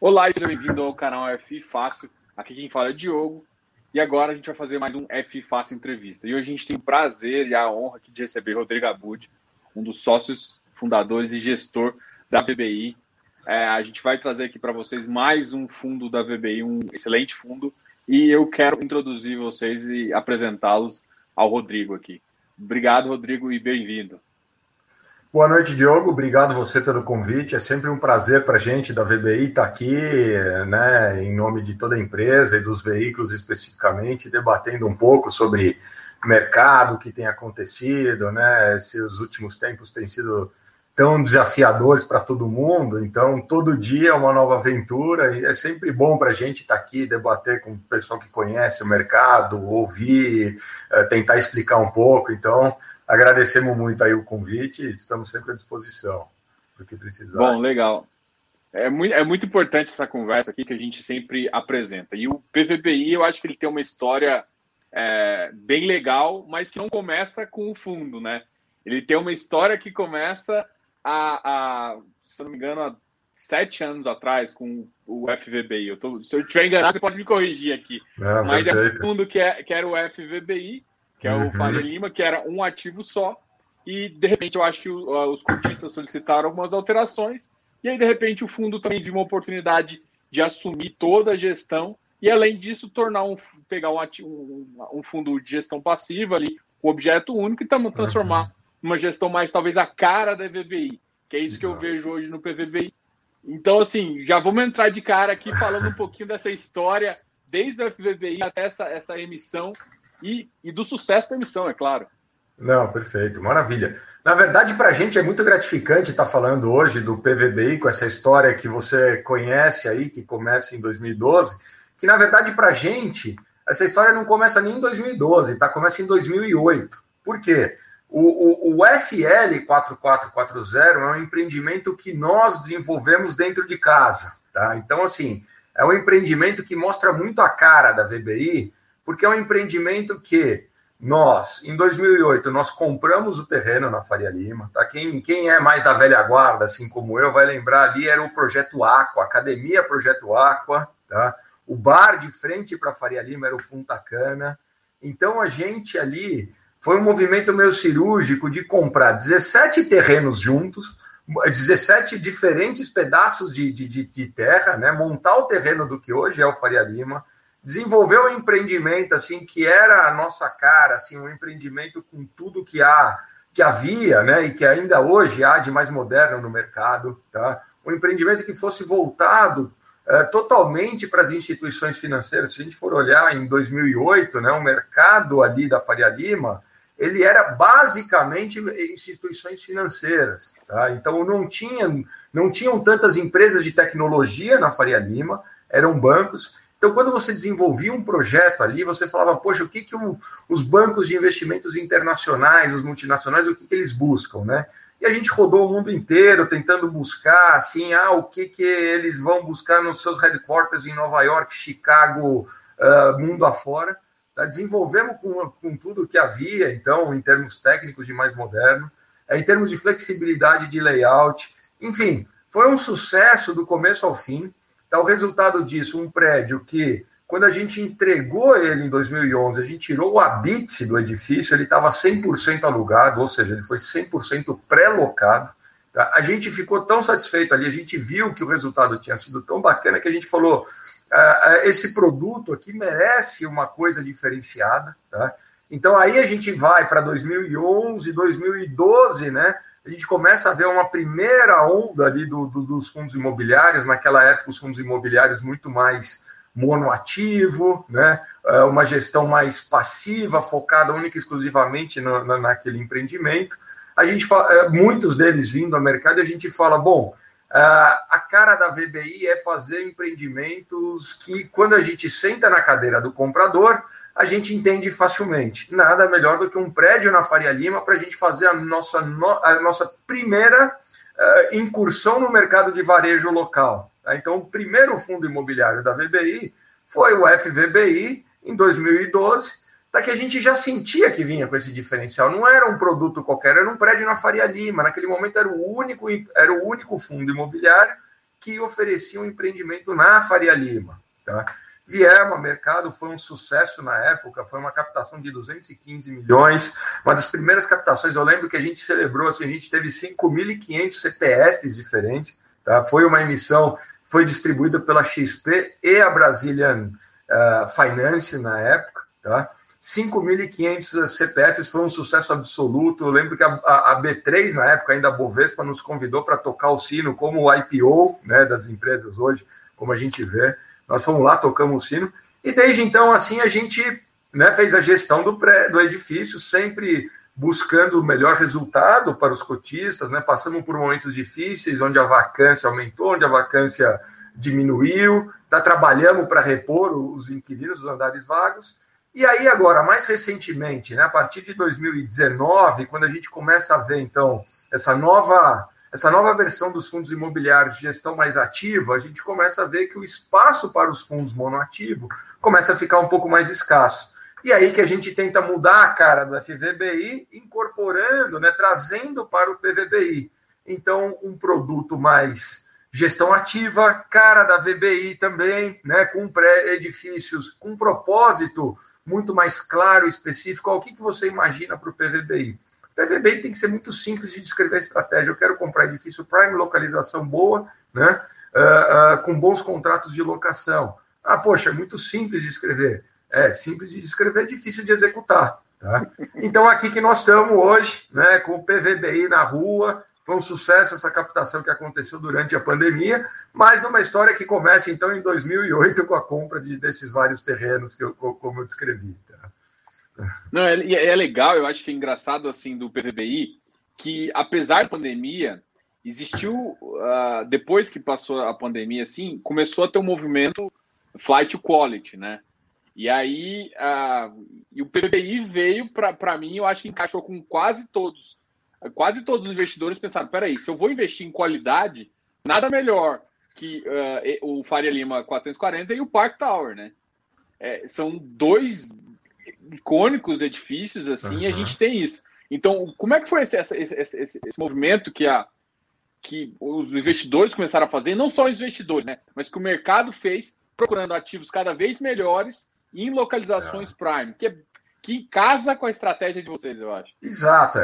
Olá seja bem-vindo ao canal F Fácil. Aqui quem fala é o Diogo. E agora a gente vai fazer mais um F Fácil Entrevista. E hoje a gente tem o prazer e a honra de receber Rodrigo Abud, um dos sócios fundadores e gestor da VBI. É, a gente vai trazer aqui para vocês mais um fundo da VBI, um excelente fundo. E eu quero introduzir vocês e apresentá-los ao Rodrigo aqui. Obrigado, Rodrigo, e bem-vindo. Boa noite, Diogo. Obrigado você pelo convite. É sempre um prazer para a gente da VBI estar tá aqui, né, em nome de toda a empresa e dos veículos especificamente, debatendo um pouco sobre mercado, o que tem acontecido, né? Esses últimos tempos têm sido tão desafiadores para todo mundo, então todo dia é uma nova aventura e é sempre bom para a gente estar tá aqui, debater com o pessoal que conhece o mercado, ouvir, eh, tentar explicar um pouco. Então, agradecemos muito aí o convite e estamos sempre à disposição para o que precisar. Bom, legal. É muito, é muito importante essa conversa aqui que a gente sempre apresenta. E o PVBI, eu acho que ele tem uma história é, bem legal, mas que não começa com o fundo, né? Ele tem uma história que começa a, a se não me engano, há sete anos atrás com o FVBI. Eu tô, se eu estiver enganado, você pode me corrigir aqui. Não, mas é perfeito. é o fundo que, é, que era o FVBI que é uhum. o Faria Lima, que era um ativo só, e de repente eu acho que os cotistas solicitaram algumas alterações, e aí de repente o fundo também viu uma oportunidade de assumir toda a gestão, e além disso tornar um, pegar um, ativo, um, um fundo de gestão passiva ali, com objeto único, e também transformar uhum. numa gestão mais talvez a cara da VBI, que é isso Exato. que eu vejo hoje no PVBI. Então, assim, já vamos entrar de cara aqui falando um pouquinho dessa história, desde o FVBI até essa, essa emissão, e, e do sucesso da emissão, é claro. Não, perfeito, maravilha. Na verdade, para a gente é muito gratificante estar tá falando hoje do PVBI com essa história que você conhece aí, que começa em 2012, que na verdade para a gente essa história não começa nem em 2012, tá? Começa em 2008. Por quê? O, o, o FL 4440 é um empreendimento que nós desenvolvemos dentro de casa, tá? Então, assim, é um empreendimento que mostra muito a cara da VBI, porque é um empreendimento que nós, em 2008, nós compramos o terreno na Faria Lima, tá? Quem, quem é mais da velha guarda, assim como eu, vai lembrar ali, era o Projeto Aqua, Academia Projeto Aqua, tá? O bar de frente para a Faria Lima era o Punta Cana. Então, a gente ali foi um movimento meio cirúrgico de comprar 17 terrenos juntos, 17 diferentes pedaços de, de, de, terra, né? montar o terreno do que hoje é o Faria Lima, desenvolveu um empreendimento assim que era a nossa cara, assim, um empreendimento com tudo que há que havia, né, e que ainda hoje há de mais moderno no mercado, tá? Um empreendimento que fosse voltado é, totalmente para as instituições financeiras. Se a gente for olhar em 2008, né, o mercado ali da Faria Lima, ele era basicamente instituições financeiras, tá? Então não tinha, não tinham tantas empresas de tecnologia na Faria Lima, eram bancos então, quando você desenvolvia um projeto ali, você falava, poxa, o que, que o, os bancos de investimentos internacionais, os multinacionais, o que, que eles buscam, né? E a gente rodou o mundo inteiro tentando buscar, assim, ah, o que, que eles vão buscar nos seus headquarters em Nova York, Chicago, uh, mundo afora. Tá? Desenvolvemos com, com tudo que havia, então, em termos técnicos de mais moderno, é, em termos de flexibilidade de layout, enfim, foi um sucesso do começo ao fim. Então, o resultado disso, um prédio que, quando a gente entregou ele em 2011, a gente tirou o habite do edifício, ele estava 100% alugado, ou seja, ele foi 100% pré-locado. Tá? A gente ficou tão satisfeito ali, a gente viu que o resultado tinha sido tão bacana que a gente falou: ah, ah, esse produto aqui merece uma coisa diferenciada. Tá? Então, aí a gente vai para 2011, 2012, né? A gente começa a ver uma primeira onda ali do, do, dos fundos imobiliários, naquela época os fundos imobiliários muito mais monoativo, né? É, uma gestão mais passiva, focada única e exclusivamente no, na, naquele empreendimento. A gente fala, é, muitos deles vindo ao mercado, a gente fala, bom, é, a cara da VBI é fazer empreendimentos que, quando a gente senta na cadeira do comprador, a gente entende facilmente. Nada melhor do que um prédio na Faria Lima para a gente fazer a nossa, a nossa primeira uh, incursão no mercado de varejo local. Tá? Então, o primeiro fundo imobiliário da VBI foi o FVBI, em 2012, tá? que a gente já sentia que vinha com esse diferencial. Não era um produto qualquer, era um prédio na Faria Lima. Naquele momento era o único, era o único fundo imobiliário que ofereciam empreendimento na Faria Lima. Tá? Vieram ao mercado, foi um sucesso na época, foi uma captação de 215 milhões, uma das primeiras captações, eu lembro que a gente celebrou, assim, a gente teve 5.500 CPFs diferentes, tá? foi uma emissão, foi distribuída pela XP e a Brazilian uh, Finance na época, tá? 5.500 CPFs foi um sucesso absoluto. Eu lembro que a, a, a, B3, na época, ainda a Bovespa, nos convidou para tocar o sino como o IPO né, das empresas hoje, como a gente vê. Nós fomos lá, tocamos o sino, e desde então, assim, a gente né, fez a gestão do, pré, do edifício, sempre buscando o melhor resultado para os cotistas, né? Passamos por momentos difíceis, onde a vacância aumentou, onde a vacância diminuiu, tá, trabalhamos para repor os inquilinos, os andares vagos. E aí, agora, mais recentemente, né, a partir de 2019, quando a gente começa a ver, então, essa nova essa nova versão dos fundos imobiliários de gestão mais ativa, a gente começa a ver que o espaço para os fundos monoativo começa a ficar um pouco mais escasso. E aí que a gente tenta mudar a cara do FVBI, incorporando, né, trazendo para o PVBI. Então, um produto mais gestão ativa, cara da VBI também, né, com pré-edifícios, com um propósito muito mais claro específico. O que, que você imagina para o PVBI? PVB tem que ser muito simples de descrever a estratégia. Eu quero comprar edifício prime, localização boa, né? Uh, uh, com bons contratos de locação. Ah, poxa, é muito simples de escrever. É simples de escrever, difícil de executar. Tá? Então, aqui que nós estamos hoje, né, com o PVBI na rua, foi um sucesso essa captação que aconteceu durante a pandemia, mas numa história que começa então em 2008 com a compra de, desses vários terrenos que eu, como eu descrevi. Não, é, é legal, eu acho que é engraçado assim do PVBI que apesar da pandemia existiu uh, depois que passou a pandemia assim começou a ter um movimento flight quality, né? E aí uh, e o PVBI veio para mim, eu acho que encaixou com quase todos, quase todos os investidores pensaram, peraí, se eu vou investir em qualidade, nada melhor que uh, o Faria Lima 440 e o Park Tower, né? É, são dois icônicos edifícios, assim, uhum. e a gente tem isso. Então, como é que foi esse, esse, esse, esse, movimento que, a, que os investidores começaram a fazer, não só os investidores, né, mas que o mercado fez, procurando ativos cada vez melhores em localizações é. prime, que, que casa com a estratégia de vocês, eu acho. Exato.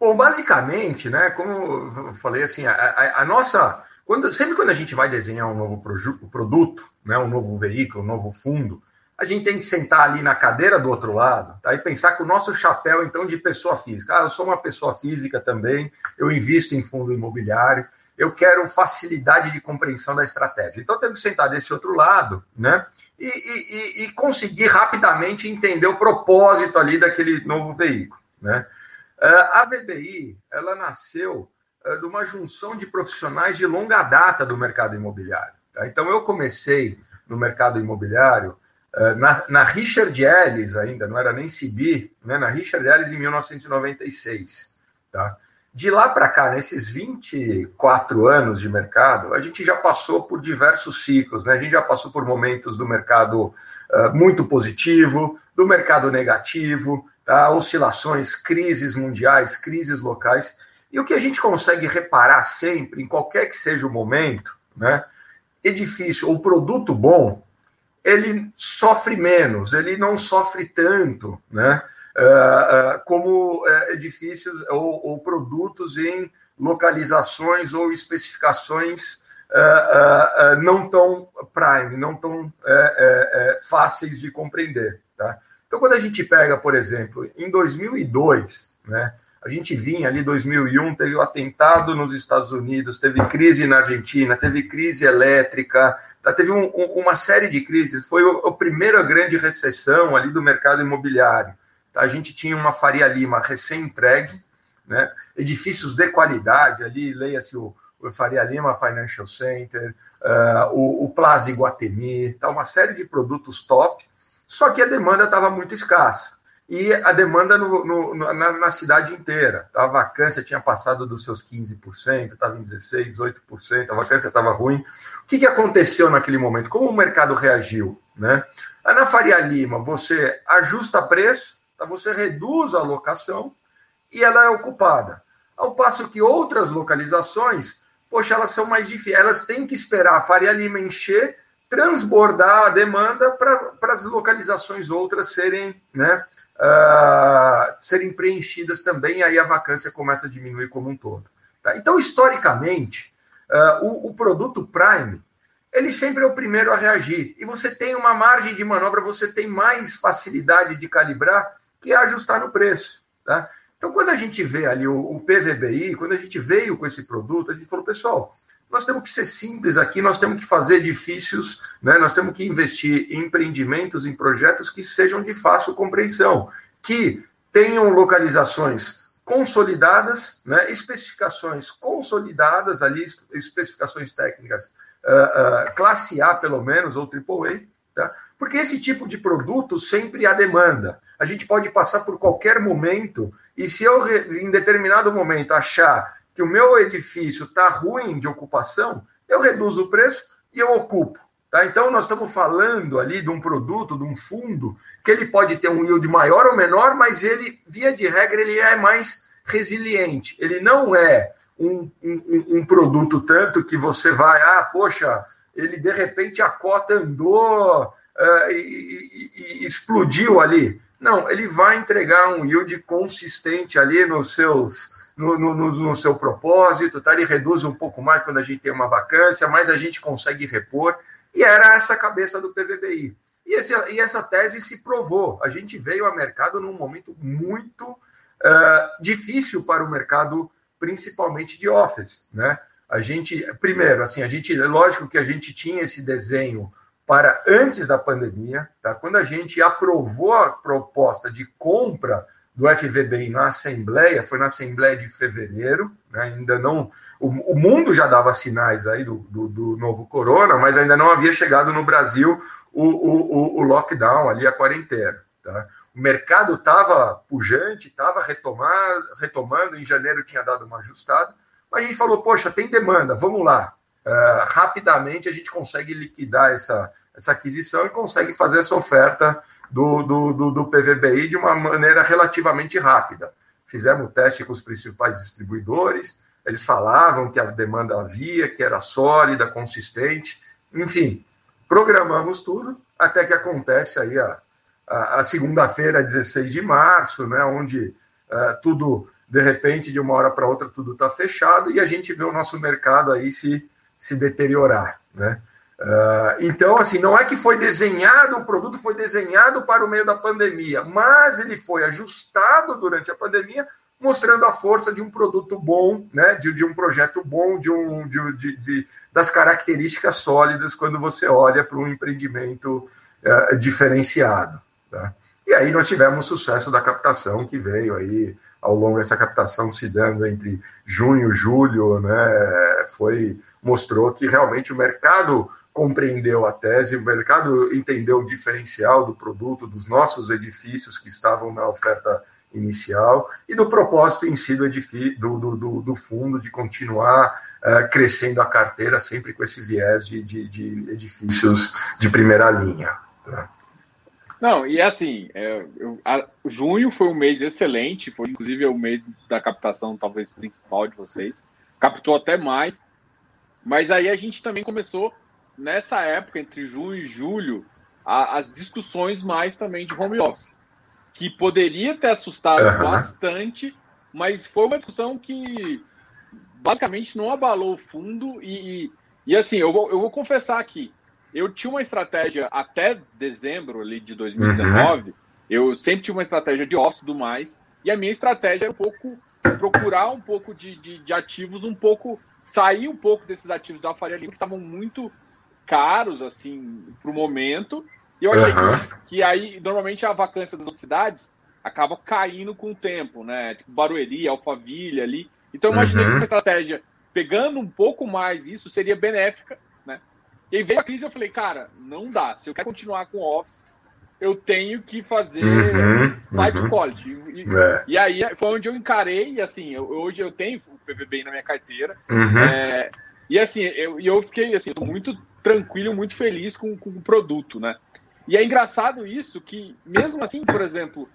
Bom, basicamente, né, como eu falei assim, a, a, a nossa. Quando, sempre quando a gente vai desenhar um novo produto, né, um novo veículo, um novo fundo, a gente tem que sentar ali na cadeira do outro lado tá? e pensar com o nosso chapéu, então, de pessoa física. Ah, eu sou uma pessoa física também, eu invisto em fundo imobiliário, eu quero facilidade de compreensão da estratégia. Então, eu tenho que sentar desse outro lado, né? E, e, e conseguir rapidamente entender o propósito ali daquele novo veículo, né? Ah, a VBI, ela nasceu ah, de uma junção de profissionais de longa data do mercado imobiliário. Tá? Então, eu comecei no mercado imobiliário na, na, Richard Ellis ainda, não era nem CB, né, na Richard Ellis em 1996. Tá? De lá para cá, nesses 24 anos de mercado, a gente já passou por diversos ciclos, né? a gente já passou por momentos do mercado uh, muito positivo, do mercado negativo, tá? oscilações, crises mundiais, crises locais. E o que a gente consegue reparar sempre, em qualquer que seja o momento, né? edifício ou produto bom, ele sofre menos, ele não sofre tanto, né? Uh, uh, como uh, edifícios ou, ou, produtos em localizações ou especificações não tão prime, não tão fáceis de compreender. Tá? Então, quando a gente pega, por exemplo, em 2002, né, a gente vinha ali 2001, teve o um atentado nos Estados Unidos, teve crise na Argentina, teve crise elétrica, teve um, um, uma série de crises. Foi a primeira grande recessão ali do mercado imobiliário. Tá? A gente tinha uma Faria Lima recém-entregue, né? edifícios de qualidade, ali leia-se o, o, Faria Lima Financial Center, uh, o, o Plaza Iguatemi, tá? uma série de produtos top, só que a demanda estava muito escassa e a demanda no, no, na, na, cidade inteira. A vacância tinha passado dos seus 15%, estava em 16%, 18%, a vacância estava ruim. O que, que aconteceu naquele momento? Como o mercado reagiu? Né? Na Faria Lima, você ajusta preço, tá? você reduz a locação e ela é ocupada. Ao passo que outras localizações, poxa, elas são mais difíceis, elas têm que esperar a Faria Lima encher, transbordar a demanda para as localizações outras serem, né, uh, serem preenchidas também, aí a vacância começa a diminuir como um todo. Tá? Então, historicamente, uh, o, o produto Prime ele sempre é o primeiro a reagir. E você tem uma margem de manobra, você tem mais facilidade de calibrar, que ajustar no preço. Tá? Então, quando a gente vê ali o, o PVBI, quando a gente veio com esse produto, a gente falou, pessoal, nós temos que ser simples aqui, nós temos que fazer edifícios, né? nós temos que investir em empreendimentos, em projetos que sejam de fácil compreensão, que tenham localizações consolidadas, né? especificações consolidadas ali, especificações técnicas uh, uh, classe A, pelo menos, ou AAA, tá? porque esse tipo de produto sempre há demanda. A gente pode passar por qualquer momento, e se eu, em determinado momento, achar que o meu edifício está ruim de ocupação, eu reduzo o preço e eu ocupo. Tá? Então, nós estamos falando ali de um produto, de um fundo, que ele pode ter um yield maior ou menor, mas ele, via de regra, ele é mais resiliente. Ele não é um, um, um, produto tanto que você vai, ah, poxa, ele de repente a cota andou uh, e, e, e, explodiu ali. Não, ele vai entregar um yield consistente ali nos seus. No, no, no, seu propósito, tá? ele reduz um pouco mais quando a gente tem uma vacância, mas a gente consegue repor, e era essa a cabeça do PVBI. E, esse, e essa tese se provou. A gente veio ao mercado num momento muito uh, difícil para o mercado principalmente de Office, né? A gente, primeiro, assim, a gente, lógico que a gente tinha esse desenho para antes da pandemia, tá? Quando a gente aprovou a proposta de compra do FVBI na Assembleia, foi na Assembleia de fevereiro, né? ainda não. O, o, mundo já dava sinais aí do, do, do, novo corona, mas ainda não havia chegado no Brasil o, o, o lockdown ali, a quarentena. Tá? o mercado estava pujante, estava retomando, em janeiro tinha dado uma ajustada, mas a gente falou, poxa, tem demanda, vamos lá. Uh, rapidamente a gente consegue liquidar essa, essa aquisição e consegue fazer essa oferta do, do, do, do PVBI de uma maneira relativamente rápida. Fizemos o teste com os principais distribuidores, eles falavam que a demanda havia, que era sólida, consistente, enfim, programamos tudo, até que acontece aí a, a, segunda-feira, 16 de março, né, onde uh, tudo, de repente, de uma hora para outra, tudo está fechado e a gente vê o nosso mercado aí se, se deteriorar. Né? Uh, então, assim, não é que foi desenhado, o produto foi desenhado para o meio da pandemia, mas ele foi ajustado durante a pandemia, mostrando a força de um produto bom, né, de, de um projeto bom, de, um, de, de, de das características sólidas quando você olha para um empreendimento uh, diferenciado. Tá? E aí nós tivemos o sucesso da captação que veio aí ao longo dessa captação se dando entre junho e julho, né, foi mostrou que realmente o mercado compreendeu a tese, o mercado entendeu o diferencial do produto, dos nossos edifícios que estavam na oferta inicial e do propósito em si do, do, do, do fundo de continuar uh, crescendo a carteira sempre com esse viés de, de, de edifícios de primeira linha. Tá? Não, e assim, é, eu, a, junho foi um mês excelente, foi inclusive o mês da captação, talvez principal de vocês. Captou até mais. Mas aí a gente também começou, nessa época, entre junho e julho, a, as discussões mais também de home office. Que poderia ter assustado uhum. bastante, mas foi uma discussão que basicamente não abalou o fundo. E, e, e assim, eu vou, eu vou confessar aqui, eu tinha uma estratégia até dezembro ali de 2019. Uhum. Eu sempre tinha uma estratégia de osso do mais. E a minha estratégia era um pouco procurar um pouco de, de, de ativos, um pouco sair um pouco desses ativos da Faria Lima que estavam muito caros assim para o momento. E eu achei uhum. que, que, aí normalmente a vacância das outras cidades acaba caindo com o tempo, né? Tipo Barueri, Alphaville ali. Então eu imaginei uhum. que uma estratégia pegando um pouco mais isso seria benéfica e aí veio a crise eu falei, cara, não dá. Se eu quero continuar com o Office, eu tenho que fazer uhum, Fight uhum. Quality. E, é. e, aí foi onde eu encarei, e assim, eu, hoje eu tenho o PVB na minha carteira. Uhum. É, e assim, eu, eu fiquei assim, muito tranquilo, muito feliz com, com o produto, né? E é engraçado isso, que mesmo assim, por exemplo,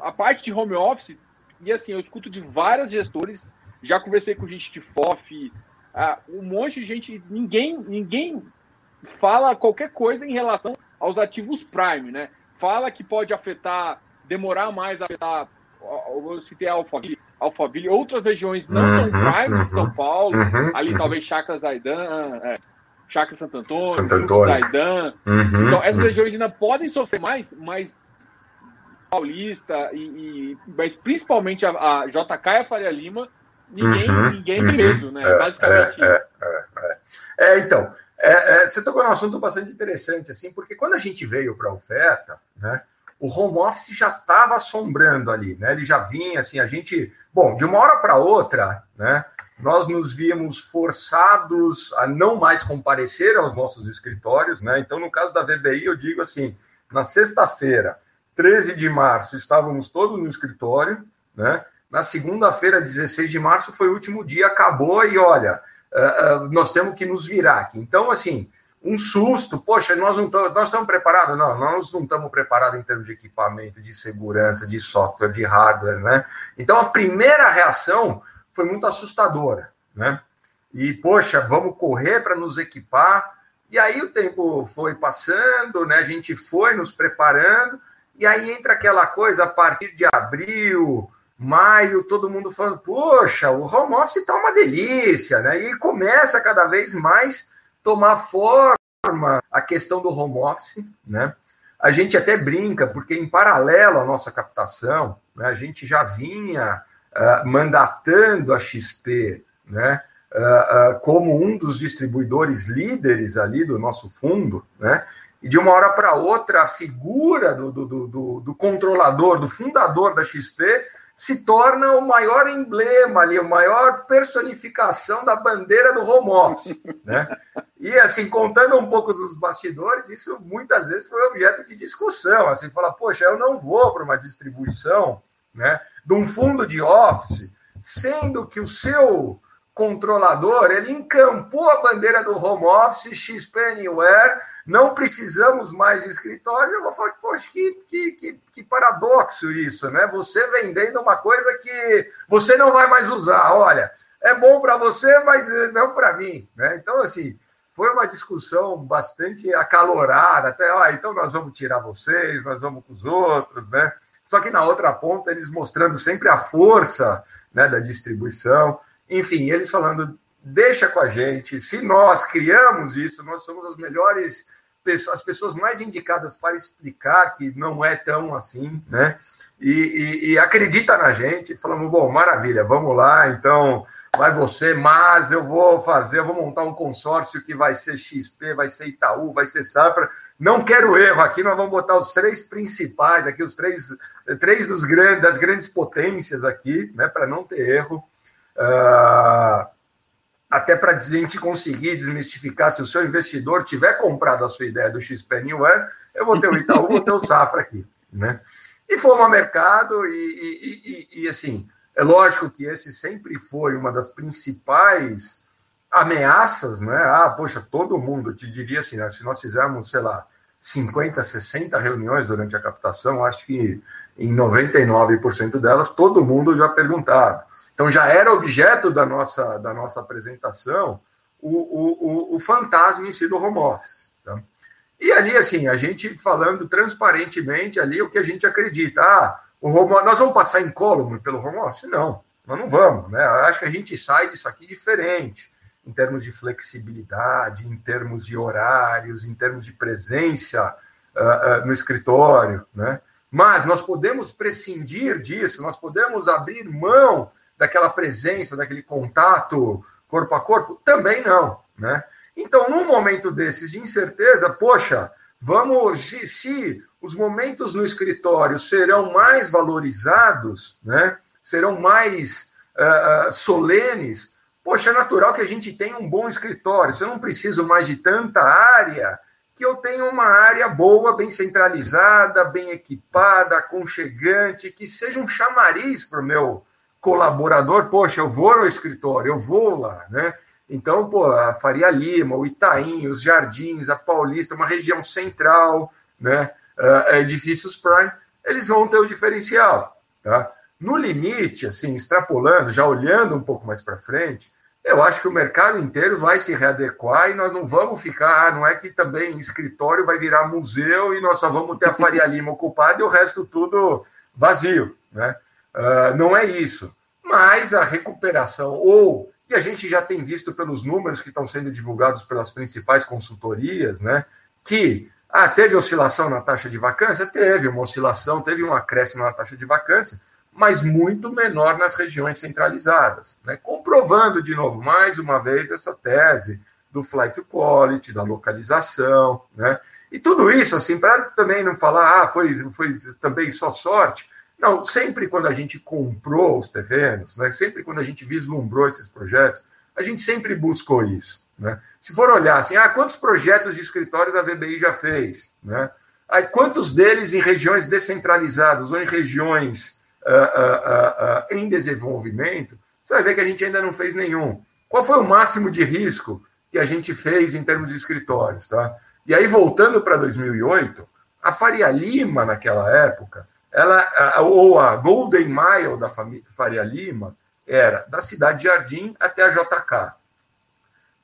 a parte de home office, e assim, eu escuto de várias gestores, já conversei com gente de FOF, ah, um monte de gente, ninguém, ninguém fala qualquer coisa em relação aos ativos Prime, né? Fala que pode afetar, demorar mais a afetar, eu citei a Alphaville, Alphaville, outras regiões não uhum, tão Prime, uhum, São Paulo, uhum, ali talvez Chacra Zaidan, é, Chacra Santo Antônio, Santo Antônio. Zaidan. Uhum, então, essas uhum. regiões ainda podem sofrer mais, mas Paulista, e, e mas principalmente a, a JK e a Faria Lima, ninguém, uhum, ninguém tem medo, né? É, Basicamente é, isso. É, é, é. é então, é, é, você tocou num assunto bastante interessante, assim, porque quando a gente veio para a oferta, né, o home office já estava assombrando ali, né? Ele já vinha, assim, a gente, bom, de uma hora para outra, né? Nós nos víamos forçados a não mais comparecer aos nossos escritórios, né? Então, no caso da VBI, eu digo assim, na sexta-feira, 13 de março, estávamos todos no escritório, né? Na segunda-feira, 16 de março, foi o último dia, acabou e olha, uh, uh, nós temos que nos virar aqui. Então, assim, um susto, poxa, nós não estamos, nós estamos preparados? Não, nós não estamos preparados em termos de equipamento, de segurança, de software, de hardware, né? Então, a primeira reação foi muito assustadora, né? E, poxa, vamos correr para nos equipar. E aí o tempo foi passando, né? A gente foi nos preparando, e aí entra aquela coisa a partir de abril, maio, todo mundo falando, poxa, o home office está uma delícia, né? E começa cada vez mais tomar forma a questão do home office, né? A gente até brinca, porque em paralelo à nossa captação, né, a gente já vinha uh, mandatando a XP, né? Uh, uh, como um dos distribuidores líderes ali do nosso fundo, né? E de uma hora para outra, a figura do, do, do, do controlador, do fundador da XP, se torna o maior emblema ali, a maior personificação da bandeira do home office, né? E assim, contando um pouco dos bastidores, isso muitas vezes foi objeto de discussão, assim, falar, poxa, eu não vou para uma distribuição, né, de um fundo de office, sendo que o seu controlador, ele encampou a bandeira do home office, XP Anywhere, não precisamos mais de escritório. Eu vou falar, poxa, que, que, que, que, paradoxo isso, né? Você vendendo uma coisa que você não vai mais usar. Olha, é bom para você, mas não para mim, né? Então, assim, foi uma discussão bastante acalorada, até, ah, então nós vamos tirar vocês, nós vamos com os outros, né? Só que na outra ponta, eles mostrando sempre a força né, da distribuição. Enfim, eles falando, deixa com a gente, se nós criamos isso, nós somos as melhores pessoas, as pessoas mais indicadas para explicar que não é tão assim, né? E, e, e acredita na gente, falamos, bom, maravilha, vamos lá, então vai você, mas eu vou fazer, eu vou montar um consórcio que vai ser XP, vai ser Itaú, vai ser Safra. Não quero erro aqui, nós vamos botar os três principais aqui, os três, três dos grandes, das grandes potências aqui, né, para não ter erro. Uh, até para a gente conseguir desmistificar, se o seu investidor tiver comprado a sua ideia do XP Anywhere, eu vou ter o Itaú, vou ter o Safra aqui, né? E fomos ao mercado e, e, e, e, assim, é lógico que esse sempre foi uma das principais ameaças, né? Ah, poxa, todo mundo, te diria assim, né? se nós fizermos, sei lá, 50, 60 reuniões durante a captação, acho que em 99% delas todo mundo já perguntava então já era objeto da nossa, da nossa apresentação o, o, o, fantasma em si do home office. Tá? E ali, assim, a gente falando transparentemente ali o que a gente acredita. Ah, o home, nós vamos passar incólume pelo home office? Não, nós não vamos. Né? Acho que a gente sai disso aqui diferente, em termos de flexibilidade, em termos de horários, em termos de presença uh, uh, no escritório. Né? Mas nós podemos prescindir disso, nós podemos abrir mão daquela presença, daquele contato corpo a corpo? Também não, né? Então, num momento desses de incerteza, poxa, vamos se, se os momentos no escritório serão mais valorizados, né? Serão mais uh, solenes. Poxa, é natural que a gente tenha um bom escritório. Se eu não preciso mais de tanta área, que eu tenha uma área boa, bem centralizada, bem equipada, aconchegante, que seja um chamariz para o meu colaborador, poxa, eu vou no escritório, eu vou lá, né? Então, pô, a Faria Lima, o Itaim, os Jardins, a Paulista, uma região central, né? Uh, edifícios Prime, eles vão ter o diferencial, tá? No limite, assim, extrapolando, já olhando um pouco mais para frente, eu acho que o mercado inteiro vai se readequar e nós não vamos ficar, ah, não é que também escritório vai virar museu e nós só vamos ter a Faria Lima ocupada e o resto tudo vazio, né? Uh, não é isso. Mas a recuperação, ou, e a gente já tem visto pelos números que estão sendo divulgados pelas principais consultorias, né? Que ah, teve oscilação na taxa de vacância? Teve uma oscilação, teve um acréscimo na taxa de vacância, mas muito menor nas regiões centralizadas, né? comprovando de novo, mais uma vez, essa tese do flight to quality, da localização, né? E tudo isso, assim, para também não falar, ah, foi, foi também só sorte. Não, sempre quando a gente comprou os terrenos, né? sempre quando a gente vislumbrou esses projetos, a gente sempre buscou isso. Né? Se for olhar assim, ah, quantos projetos de escritórios a VBI já fez? Né? Aí, quantos deles em regiões descentralizadas ou em regiões uh, uh, uh, em desenvolvimento, você vai ver que a gente ainda não fez nenhum. Qual foi o máximo de risco que a gente fez em termos de escritórios? Tá? E aí, voltando para 2008, a Faria Lima, naquela época, ela, ou a Golden Mile da Faria Lima, era da Cidade de Jardim até a JK.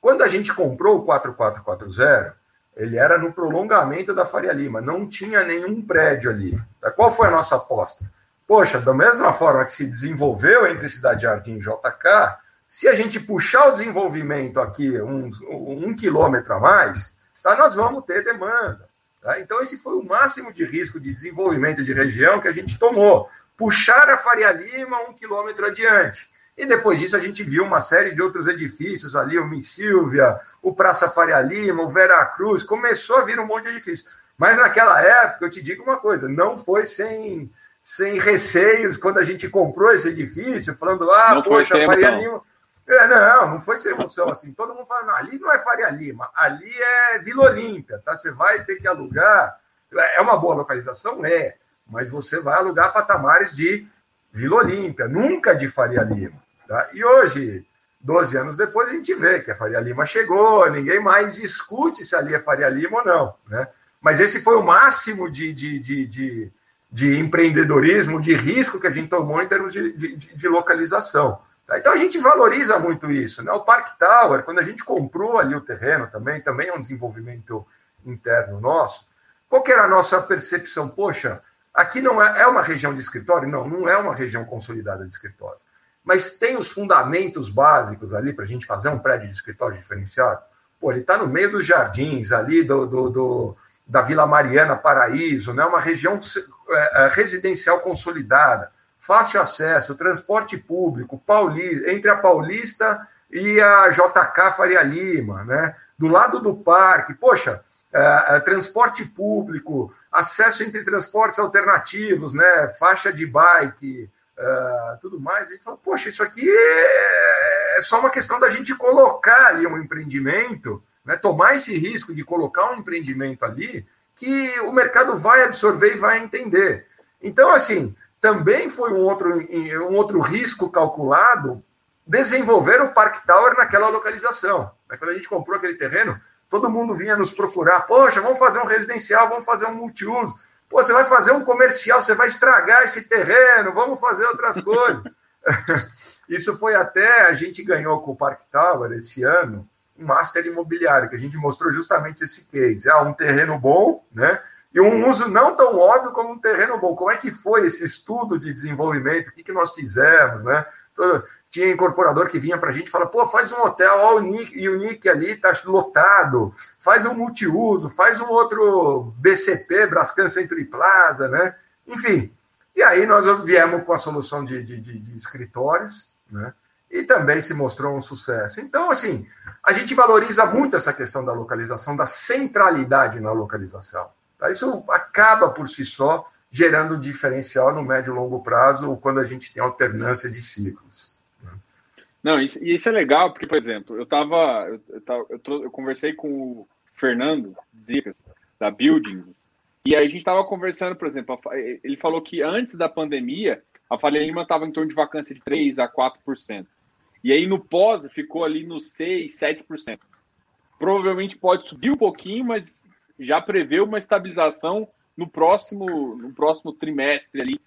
Quando a gente comprou o 4440, ele era no prolongamento da Faria Lima, não tinha nenhum prédio ali. Qual foi a nossa aposta? Poxa, da mesma forma que se desenvolveu entre Cidade Jardim e JK, se a gente puxar o desenvolvimento aqui uns, um quilômetro a mais, tá, nós vamos ter demanda. Tá? Então, esse foi o máximo de risco de desenvolvimento de região que a gente tomou. Puxar a Faria Lima um quilômetro adiante. E depois disso a gente viu uma série de outros edifícios ali, o Miss Silvia, o Praça Faria Lima, o Vera Cruz, começou a vir um monte de edifícios. Mas naquela época, eu te digo uma coisa, não foi sem sem receios quando a gente comprou esse edifício, falando, ah, não poxa, Faria Lima. É, não, não foi sem emoção. Assim, todo mundo fala, não, ali não é Faria Lima, ali é Vila Olímpia, tá? Você vai ter que alugar. É uma boa localização? É, mas você vai alugar patamares de Vila Olímpia, nunca de Faria Lima. Tá? E hoje, 12 anos depois, a gente vê que a Faria Lima chegou, ninguém mais discute se ali é Faria Lima ou não. Né? Mas esse foi o máximo de, de, de, de de empreendedorismo, de risco que a gente tomou em termos de, de, de localização. Então a gente valoriza muito isso. Né? O Park Tower, quando a gente comprou ali o terreno também, também é um desenvolvimento interno nosso. Qual que era a nossa percepção? Poxa, aqui não é, é uma região de escritório? Não, não é uma região consolidada de escritório. Mas tem os fundamentos básicos ali para a gente fazer um prédio de escritório diferenciado? Pô, ele está no meio dos jardins ali do, do, do da Vila Mariana, Paraíso, né? uma região é, é, residencial consolidada, fácil acesso, transporte público, Paulista, entre a Paulista e a JK Faria Lima, né? do lado do parque, poxa, é, é, transporte público, acesso entre transportes alternativos, né? faixa de bike, é, tudo mais. A gente fala, poxa, isso aqui é, é só uma questão da gente colocar ali um empreendimento né, tomar esse risco de colocar um empreendimento ali que o mercado vai absorver e vai entender. Então, assim, também foi um outro, um outro risco calculado desenvolver o Park Tower naquela localização. Né, quando a gente comprou aquele terreno, todo mundo vinha nos procurar. Poxa, vamos fazer um residencial, vamos fazer um multiuso. Pô, você vai fazer um comercial, você vai estragar esse terreno, vamos fazer outras coisas. Isso foi até a gente ganhou com o Park Tower esse ano um master imobiliário, que a gente mostrou justamente esse case. Ah, um terreno bom, né? E um uso não tão óbvio como um terreno bom. Como é que foi esse estudo de desenvolvimento? O que, que nós fizemos, né? Então, tinha incorporador que vinha para a gente e fala, pô, faz um hotel, ó, o Nick, o Nick ali está lotado, faz um multiuso, faz um outro BCP, Brascan e Plaza, né? Enfim, e aí nós viemos com a solução de, de, de, de escritórios, né? e também se mostrou um sucesso. Então, assim, a gente valoriza muito essa questão da localização, da centralidade na localização. Tá? Isso acaba por si só gerando diferencial no médio e longo prazo, quando a gente tem alternância de ciclos. Né? Não, isso, e isso é legal, porque, por exemplo, eu estava. Eu, eu, eu, eu, conversei com o Fernando Dicas, da Buildings, e aí a gente estava conversando, por exemplo, ele falou que antes da pandemia, a Faria Lima estava em torno de vacância de 3 a 4%. E aí no pós ficou ali no 6, 7%. Provavelmente pode subir um pouquinho, mas já prevê uma estabilização no próximo, no próximo trimestre ali,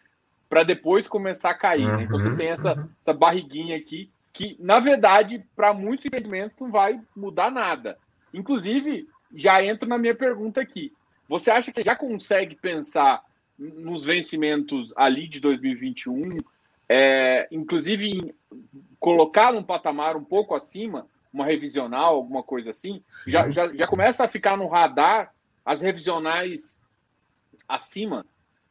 para depois começar a cair. Né? Então você uhum, tem essa, uhum. essa barriguinha aqui. que, na verdade, para muitos empreendimentos não vai mudar nada. Inclusive, já entro na minha pergunta aqui. Você acha que você já consegue pensar nos vencimentos ali de 2021, é, inclusive em colocar num patamar um pouco acima, uma revisional, alguma coisa assim? Já, já, já começa a ficar no radar as revisionais acima?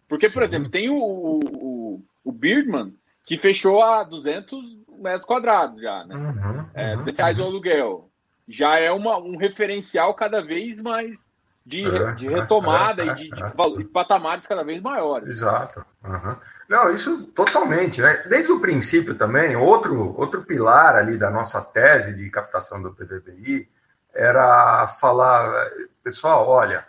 Porque, por exemplo, tem o, o, o Birdman, que fechou a 200 metros quadrados já, né? Uhum, é, uhum, reais o aluguel. Já é uma, um referencial cada vez mais de, é, de retomada é, e de, de, de, patamares cada vez maiores. Exato. Uhum. Não, isso totalmente. Né? Desde o princípio também, outro, outro pilar ali da nossa tese de captação do PVBI era falar, pessoal, olha,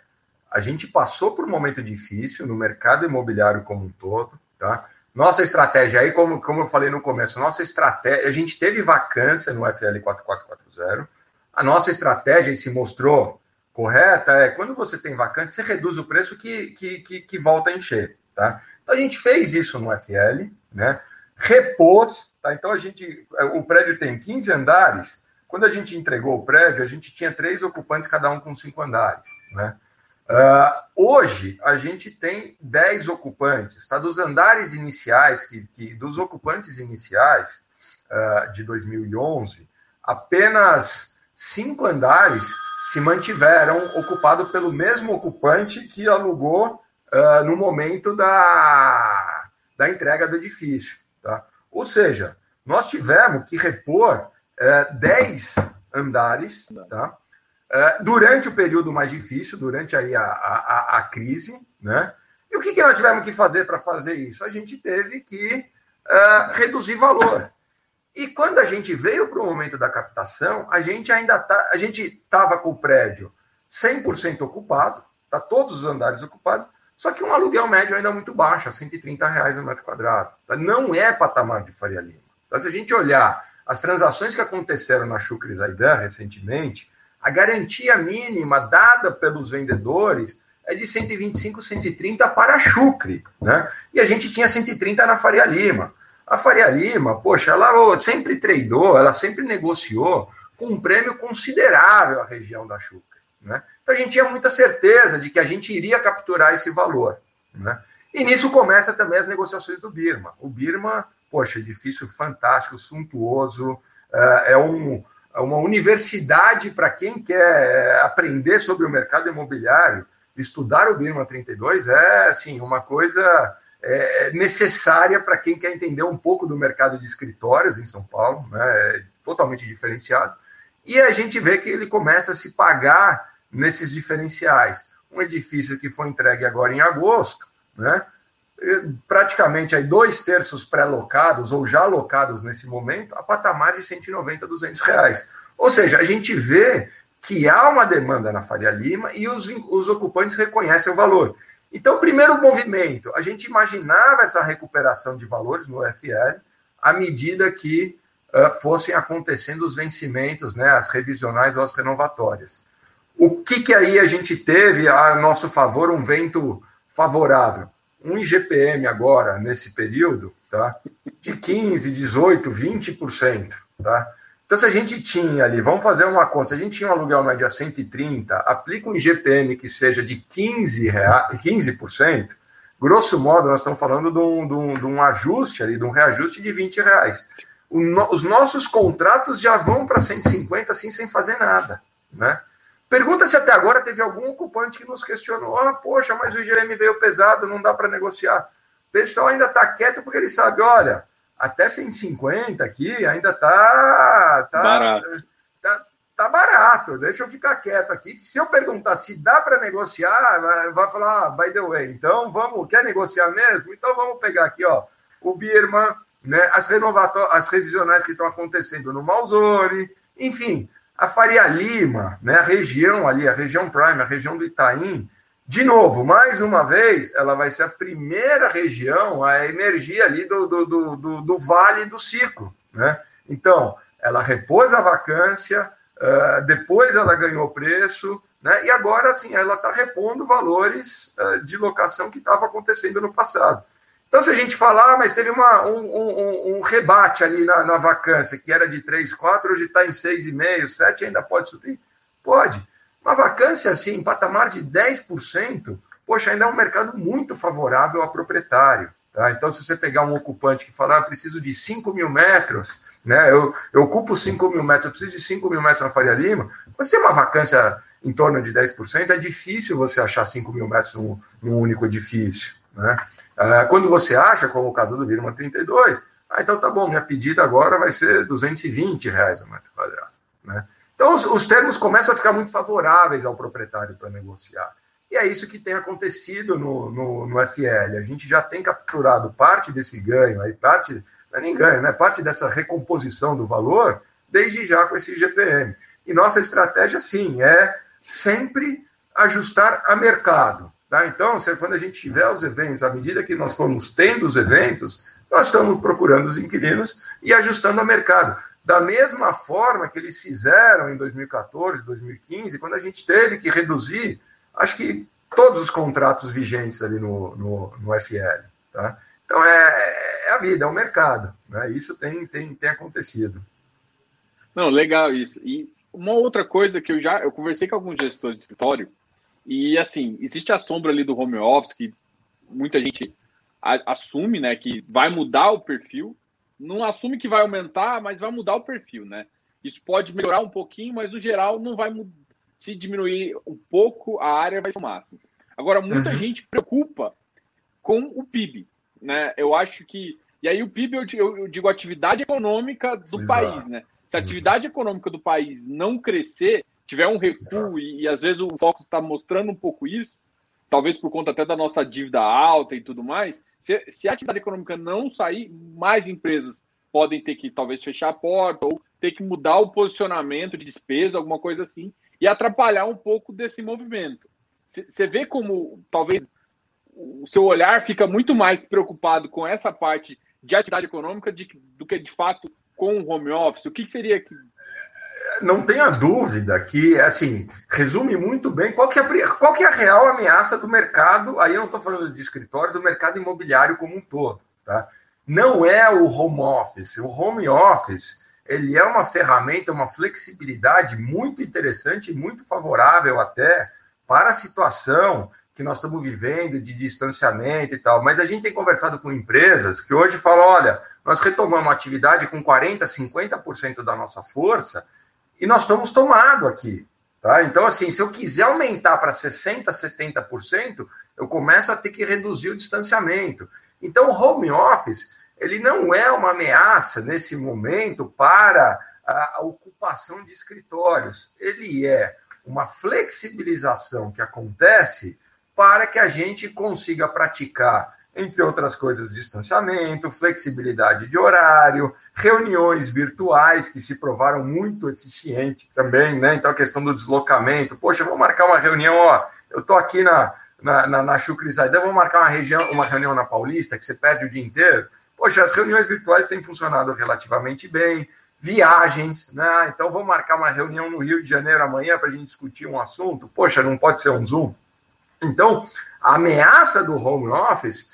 a gente passou por um momento difícil no mercado imobiliário como um todo, tá? Nossa estratégia aí, como, como eu falei no começo, nossa estratégia, a gente teve vacância no FL 4440. A nossa estratégia se mostrou correta é quando você tem vacância, você reduz o preço que, que, que, que volta a encher, tá? Então a gente fez isso no FL, né? Repôs, tá? Então a gente, o prédio tem 15 andares. Quando a gente entregou o prédio, a gente tinha três ocupantes, cada um com cinco andares, né? Uh, hoje a gente tem 10 ocupantes, tá? Dos andares iniciais, que, que dos ocupantes iniciais uh, de 2011, apenas cinco andares se mantiveram ocupados pelo mesmo ocupante que alugou uh, no momento da, da entrega do edifício. Tá? Ou seja, nós tivemos que repor 10 andares, tá? É, durante o período mais difícil, durante aí a, a, a crise, né? E o que, que nós tivemos que fazer para fazer isso? A gente teve que uh, reduzir valor. E quando a gente veio para o momento da captação, a gente ainda tá, a gente estava com o prédio 100% ocupado, tá todos os andares ocupados, só que um aluguel médio ainda muito baixo, a 130 reais no metro quadrado. Tá? Não é patamar de Faria Lima. Então, se a gente olhar as transações que aconteceram na Chucre Zaidan recentemente, a garantia mínima dada pelos vendedores é de 125, 130 para a Chucre, né? E a gente tinha 130 na Faria Lima. A Faria Lima, poxa, ela sempre tradou, ela sempre negociou com um prêmio considerável a região da Chucre, né? Então a gente tinha muita certeza de que a gente iria capturar esse valor, né? E nisso começa também as negociações do Birma. O Birma, poxa, edifício fantástico, suntuoso, é, é um uma universidade para quem quer é, aprender sobre o mercado imobiliário, estudar o BIRMA 32 é assim uma coisa é, necessária para quem quer entender um pouco do mercado de escritórios em São Paulo, né? É totalmente diferenciado. E a gente vê que ele começa a se pagar nesses diferenciais. Um edifício que foi entregue agora em agosto, né? Praticamente aí dois terços pré-locados ou já locados nesse momento a patamar de 190, 200 reais. Ou seja, a gente vê que há uma demanda na Faria Lima e os, os ocupantes reconhecem o valor. Então, primeiro movimento, a gente imaginava essa recuperação de valores no FL à medida que uh, fossem acontecendo os vencimentos, né, as revisionais ou as renovatórias. O que, que aí a gente teve a nosso favor, um vento favorável? Um IGPM agora, nesse período, tá? de 15, 18, 20%. Tá? Então, se a gente tinha ali, vamos fazer uma conta, se a gente tinha um aluguel médio a 130, aplica um IGPM que seja de 15, reais, 15%, grosso modo, nós estamos falando de um, de um, de um ajuste ali, de um reajuste de 20 reais. No, os nossos contratos já vão para 150 assim sem fazer nada. Né? Pergunta se até agora teve algum ocupante que nos questionou: ah, poxa, mas o IGM veio pesado, não dá para negociar. O pessoal ainda está quieto porque ele sabe: olha, até 150 aqui ainda está tá, barato. Tá, tá, barato, deixa eu ficar quieto aqui. Se eu perguntar se dá para negociar, vai falar: ah, by the way, então vamos, quer negociar mesmo? Então vamos pegar aqui, ó, o Birma, né, as, as revisionais que estão acontecendo no Malzone, enfim a Faria Lima, né, a região ali, a região Prime, a região do Itaim, de novo, mais uma vez, ela vai ser a primeira região a emergir ali do, do, do, do, do vale do ciclo. Né? Então, ela repôs a vacância, uh, depois ela ganhou preço, né? e agora, assim, ela está repondo valores uh, de locação que estava acontecendo no passado. Então, se a gente falar, mas teve uma, um, um, um, rebate ali na, na, vacância, que era de 3, 4, hoje está em 6,5, 7, ainda pode subir? Pode. Uma vacância assim, em patamar de 10%, poxa, ainda é um mercado muito favorável a proprietário. Tá? Então, se você pegar um ocupante que falar, ah, preciso de 5 mil metros, né? Eu, eu ocupo 5 mil metros, eu preciso de 5 mil metros na Faria Lima, você tem uma vacância em torno de 10%, é difícil você achar 5 mil metros num, num único edifício. Né? Ah, quando você acha, como o caso do Virma 32, ah, então tá bom, minha pedida agora vai ser 220 reais o metro quadrado. Né? Então os, os termos começam a ficar muito favoráveis ao proprietário para negociar. E é isso que tem acontecido no, no, no, FL. A gente já tem capturado parte desse ganho, aí parte, não é nem ganho, né? parte dessa recomposição do valor, desde já com esse GPM. E nossa estratégia, sim, é sempre ajustar a mercado. Tá? Então, quando a gente tiver os eventos, à medida que nós formos tendo os eventos, nós estamos procurando os inquilinos e ajustando o mercado. Da mesma forma que eles fizeram em 2014, 2015, quando a gente teve que reduzir, acho que todos os contratos vigentes ali no, no, no FL. Tá? Então, é, é, a vida, é o mercado. Né? Isso tem, tem, tem acontecido. Não, legal isso. E uma outra coisa que eu já eu conversei com alguns gestores de escritório e assim, existe a sombra ali do home office que muita gente assume, né, que vai mudar o perfil, não assume que vai aumentar, mas vai mudar o perfil, né? Isso pode melhorar um pouquinho, mas no geral não vai se diminuir um pouco, a área vai ser o máximo. Agora, muita uhum. gente preocupa com o PIB, né? Eu acho que e aí o PIB eu, eu digo atividade econômica do Exato. país, né? Se a atividade econômica do país não crescer, tiver um recuo, e, e às vezes o Fox está mostrando um pouco isso, talvez por conta até da nossa dívida alta e tudo mais, se, se, a atividade econômica não sair, mais empresas podem ter que talvez fechar a porta ou ter que mudar o posicionamento de despesa, alguma coisa assim, e atrapalhar um pouco desse movimento. Você vê como talvez o seu olhar fica muito mais preocupado com essa parte de atividade econômica de, do que de fato com o home office. O que, que seria que não tenha dúvida que, assim, resume muito bem qual que, é, qual que é a real ameaça do mercado, aí eu não estou falando de escritório, do mercado imobiliário como um todo, tá? Não é o home office. O home office, ele é uma ferramenta, uma flexibilidade muito interessante e muito favorável até para a situação que nós estamos vivendo de distanciamento e tal. Mas a gente tem conversado com empresas que hoje falam, olha, nós retomamos a atividade com 40%, 50% da nossa força, e nós estamos tomado aqui. Tá? Então, assim, se eu quiser aumentar para 60%, 70%, eu começo a ter que reduzir o distanciamento. Então, o home office, ele não é uma ameaça nesse momento para a ocupação de escritórios. Ele é uma flexibilização que acontece para que a gente consiga praticar entre outras coisas, distanciamento, flexibilidade de horário, reuniões virtuais que se provaram muito eficientes também, né? Então a questão do deslocamento, poxa, vou marcar uma reunião, ó, eu tô aqui na na, na, na Chucrizaidan, vou marcar uma, região, uma reunião na Paulista, que você perde o dia inteiro. Poxa, as reuniões virtuais têm funcionado relativamente bem, viagens, né? Então vamos marcar uma reunião no Rio de Janeiro amanhã para a gente discutir um assunto. Poxa, não pode ser um Zoom. Então, a ameaça do home office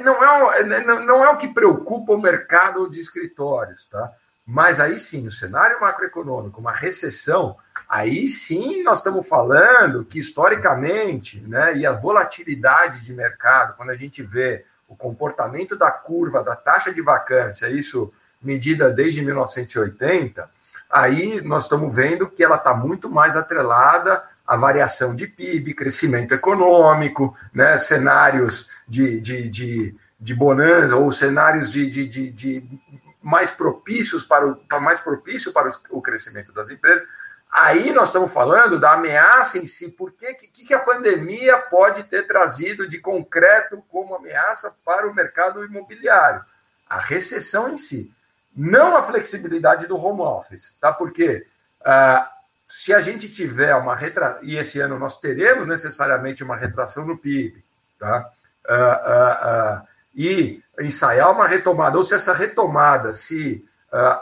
não, é, é não é o que preocupa o mercado de escritórios, tá? Mas aí sim, o cenário macroeconômico, uma recessão, aí sim nós estamos falando que historicamente, né, e a volatilidade de mercado, quando a gente vê o comportamento da curva da taxa de vacância, isso medida desde 1980, aí nós estamos vendo que ela está muito mais atrelada à variação de PIB, crescimento econômico, né, cenários de, de, de, de bonança ou cenários de, de, de, de mais propícios para o mais propício para o crescimento das empresas. Aí nós estamos falando da ameaça em si, por que, que a pandemia pode ter trazido de concreto como ameaça para o mercado imobiliário? A recessão em si, não a flexibilidade do home office, tá? Porque uh, se a gente tiver uma retração, e esse ano nós teremos necessariamente uma retração no PIB, tá? uh, uh, uh, e ensaiar uma retomada, ou se essa retomada se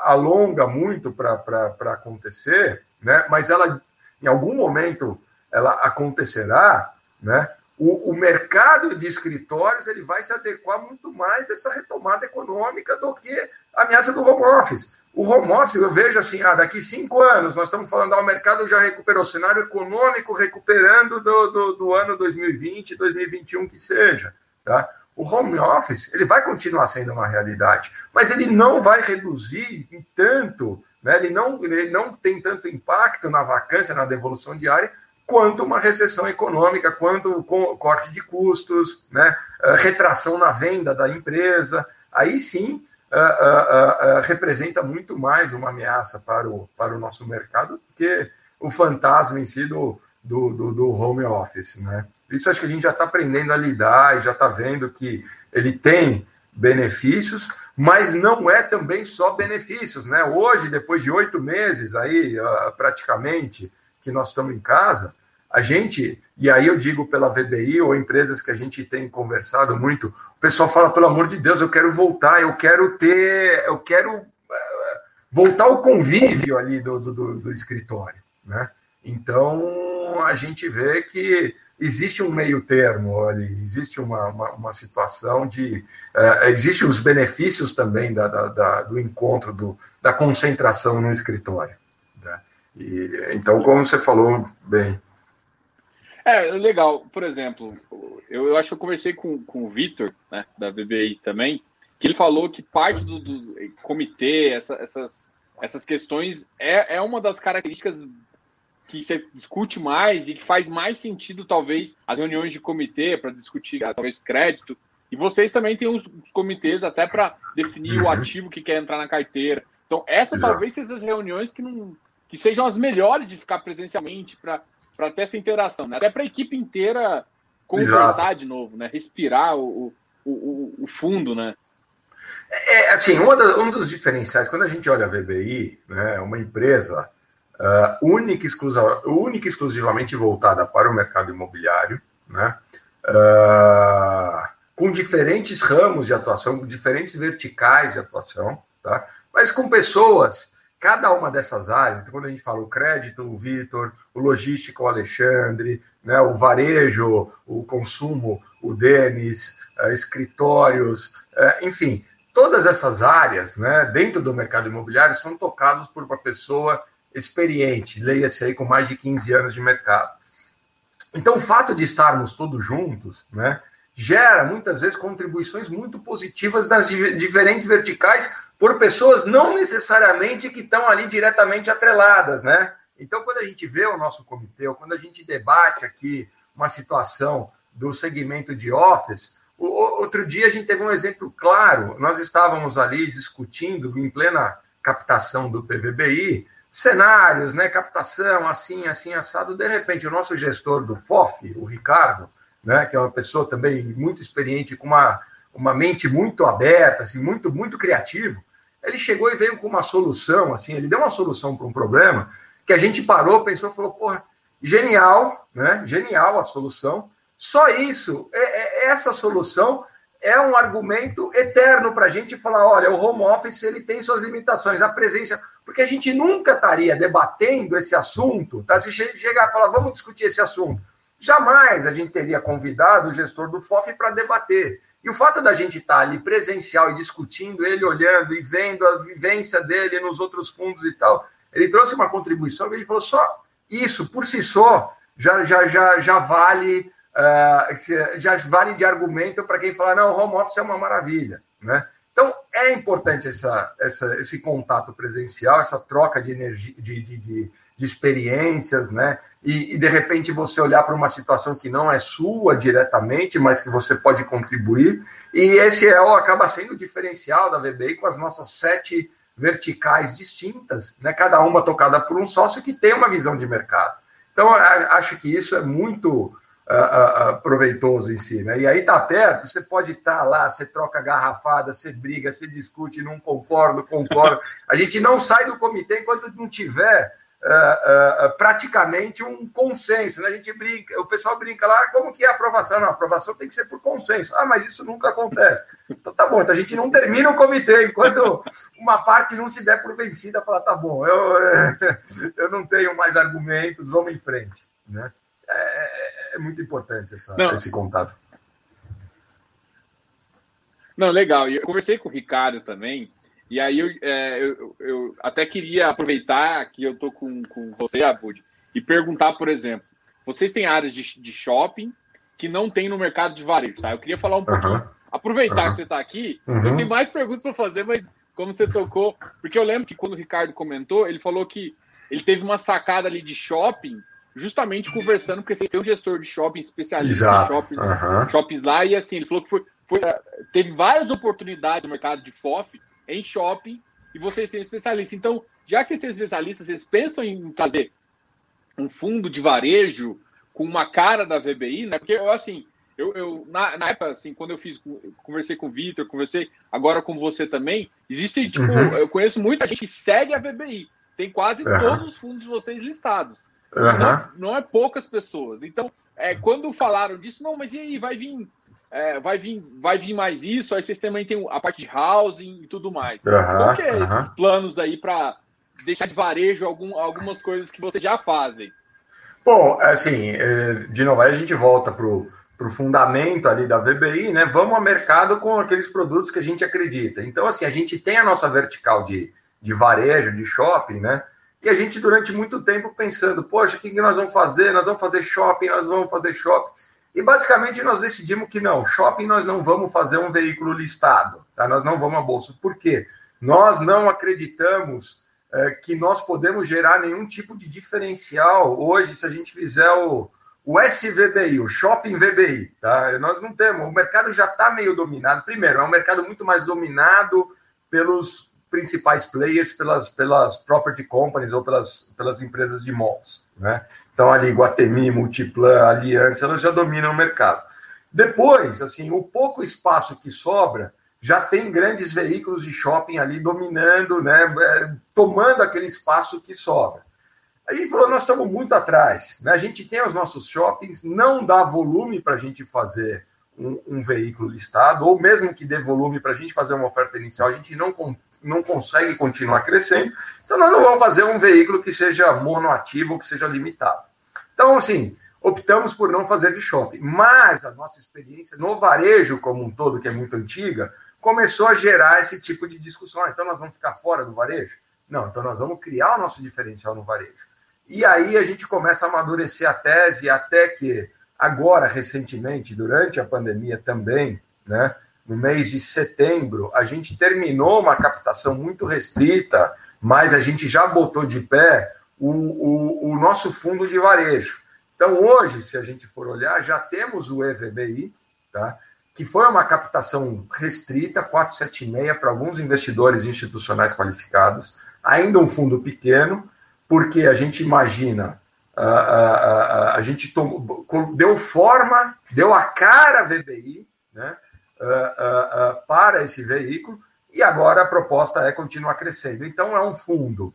alonga muito para acontecer, né, mas ela, em algum momento, ela acontecerá, né, o, o, mercado de escritórios ele vai se adequar muito mais a essa retomada econômica do que a ameaça do home office. O home office, eu vejo assim, ah, daqui cinco anos, nós estamos falando, ah, o mercado já recuperou, o cenário econômico recuperando do, do, do ano 2020, 2021 que seja. Tá? O home office ele vai continuar sendo uma realidade, mas ele não vai reduzir em tanto, né? ele, não, ele não tem tanto impacto na vacância, na devolução diária, quanto uma recessão econômica, quanto corte de custos, né? retração na venda da empresa. Aí sim uh, uh, representa muito mais uma ameaça para o, para o nosso mercado do que o fantasma em si do, do, do, do home office. Né? Isso acho que a gente já está aprendendo a lidar e já está vendo que ele tem benefícios, mas não é também só benefícios. Né? Hoje, depois de oito meses aí, praticamente, que nós estamos em casa, a gente, e aí eu digo pela VBI ou empresas que a gente tem conversado muito, o pessoal fala, pelo amor de Deus, eu quero voltar, eu quero ter, eu quero uh, voltar ao convívio ali do, do, do, escritório, né? Então, a gente vê que existe um meio termo ali, existe uma, uma, uma situação de... Uh, Existem os benefícios também da, da, da, do encontro, do, da concentração no escritório. Né? E, então, como você falou bem, é, legal. Por exemplo, eu, eu acho que eu conversei com, com o Vitor, né, da BBI também, que ele falou que parte do, do comitê, essa, essas, essas questões, é, é uma das características que você discute mais e que faz mais sentido, talvez, as reuniões de comitê para discutir, talvez, crédito. E vocês também têm os, os comitês até para definir uhum. o ativo que quer entrar na carteira. Então, essa Exato. talvez sejam as reuniões que não que sejam as melhores de ficar presencialmente para para ter essa interação, né? até para a equipe inteira conversar Exato. de novo, né? respirar o, o, o, o fundo, né? É, assim, da, um dos diferenciais, quando a gente olha a VBI, né, uma empresa uh, única, exclusiva, única e exclusivamente voltada para o mercado imobiliário, né, uh, com diferentes ramos de atuação, diferentes verticais de atuação, tá, mas com pessoas cada uma dessas áreas, então, quando a gente fala o crédito, o Vitor, o logístico, o Alexandre, né, o varejo, o consumo, o Denis, uh, escritórios, uh, enfim, todas essas áreas, né, dentro do mercado imobiliário, são tocadas por uma pessoa experiente, leia-se aí com mais de 15 anos de mercado. Então, o fato de estarmos todos juntos, né, gera muitas vezes contribuições muito positivas nas diferentes verticais por pessoas não necessariamente que estão ali diretamente atreladas, né? Então, quando a gente vê o nosso comitê, ou quando a gente debate aqui uma situação do segmento de office, o, outro dia a gente teve um exemplo claro. Nós estávamos ali discutindo em plena captação do PVBI, cenários, né, captação assim, assim, assado. De repente, o nosso gestor do FOF, o Ricardo, né, que é uma pessoa também muito experiente, com uma, uma mente muito aberta, assim, muito, muito criativo, ele chegou e veio com uma solução, assim, ele deu uma solução para um problema que a gente parou, pensou, falou, porra, genial, né? Genial a solução. Só isso, é, é, essa solução é um argumento eterno para a gente falar, olha, o home office ele tem suas limitações, a presença, porque a gente nunca estaria debatendo esse assunto, tá? Se chegar e falar, vamos discutir esse assunto, jamais a gente teria convidado o gestor do FOF para debater. E o fato da gente estar ali presencial e discutindo, ele olhando e vendo a vivência dele nos outros fundos e tal, ele trouxe uma contribuição que ele falou só isso por si só já, já, já, já vale uh, já vale de argumento para quem fala não, home office é uma maravilha, né? Então é importante essa, essa, esse contato presencial, essa troca de energia, de, de, de, de experiências, né? e, e de repente você olhar para uma situação que não é sua diretamente, mas que você pode contribuir. E esse é o acaba sendo o diferencial da VBI com as nossas sete verticais distintas, né? cada uma tocada por um sócio que tem uma visão de mercado. Então, acho que isso é muito uh, uh, proveitoso em si. Né? E aí está perto, você pode estar tá lá, você troca garrafada, você briga, você discute, não concordo, concordo. A gente não sai do comitê enquanto não tiver uh, uh, praticamente um consenso. Né? A gente brinca, o pessoal brinca lá, como que é a aprovação? Não, a aprovação tem que ser por consenso. Ah, mas isso nunca acontece. Então tá bom, então a gente não termina o comitê enquanto uma parte não se der por vencida, fala, tá bom, eu, eu não tenho mais argumentos, vamos em frente. Né? É, é muito importante essa, esse contato. Não, legal. E eu conversei com o Ricardo também, e aí eu, é, eu, eu, até queria aproveitar que eu estou com, com você, Abud, e perguntar, por exemplo, vocês têm áreas de, de shopping que não tem no mercado de varejo, tá? Eu queria falar um pouquinho. Uhum. Aproveitar uhum. que você está aqui, uhum. eu tenho mais perguntas para fazer, mas como você tocou, porque eu lembro que quando o Ricardo comentou, ele falou que ele teve uma sacada ali de shopping, justamente conversando, porque vocês têm um gestor de shopping especialista Exato. em shopping, shoppings lá, e assim, ele falou que foi, foi, teve várias oportunidades no mercado de FOF em shopping, e vocês têm um especialista. Então, já que vocês têm um especialista, vocês pensam em fazer um fundo de varejo com uma cara da VBI, né? Porque eu, assim, eu, eu na, na, época, assim, quando eu fiz, conversei com o Vitor, conversei agora com você também, existe, tipo, uhum. eu conheço muita gente que segue a VBI. Tem quase uhum. todos os fundos de vocês listados. Uhum. Não, não, é poucas pessoas. Então, é, quando falaram disso, não, mas e aí, vai vir, é, vai vir, vai vir mais isso, aí vocês também tem a parte de housing e tudo mais. Uhum. Qual que é esses planos aí para deixar de varejo algum, algumas coisas que vocês já fazem? Bom, assim, é, de novo, aí a gente volta para o fundamento ali da VBI, né? Vamos ao mercado com aqueles produtos que a gente acredita. Então, assim, a gente tem a nossa vertical de, de varejo, de shopping, né? E a gente, durante muito tempo, pensando, poxa, o que nós vamos fazer? Nós vamos fazer shopping, nós vamos fazer shopping. E basicamente nós decidimos que não, shopping nós não vamos fazer um veículo listado, tá? Nós não vamos a bolsa. Por quê? Nós não acreditamos é, que nós podemos gerar nenhum tipo de diferencial hoje se a gente fizer o, o SVBI, o Shopping VBI. Tá? Nós não temos, o mercado já está meio dominado. Primeiro, é um mercado muito mais dominado pelos principais players, pelas, pelas property companies ou pelas, pelas empresas de malls. Né? Então, ali, Guatemi, Multiplan, Aliança, elas já dominam o mercado. Depois, assim, o pouco espaço que sobra, já tem grandes veículos de shopping ali dominando, né, é, tomando aquele espaço que sobra. A gente falou, nós estamos muito atrás. Né? A gente tem os nossos shoppings, não dá volume para a gente fazer um, um, veículo listado, ou mesmo que dê volume para a gente fazer uma oferta inicial, a gente não, não consegue continuar crescendo. Então, nós não vamos fazer um veículo que seja monoativo, que seja limitado. Então, assim, optamos por não fazer de shopping. Mas a nossa experiência no varejo como um todo, que é muito antiga, começou a gerar esse tipo de discussão. Ah, então nós vamos ficar fora do varejo? Não, então nós vamos criar o nosso diferencial no varejo. E aí a gente começa a amadurecer a tese até que agora, recentemente, durante a pandemia também, né, no mês de setembro, a gente terminou uma captação muito restrita, mas a gente já botou de pé o, o, o nosso fundo de varejo. Então, hoje, se a gente for olhar, já temos o EVBI, tá? que foi uma captação restrita, 476, para alguns investidores institucionais qualificados, ainda um fundo pequeno, porque a gente imagina, a, a, a, a gente tomou, deu forma, deu a cara VBI né, para esse veículo, e agora a proposta é continuar crescendo. Então, é um fundo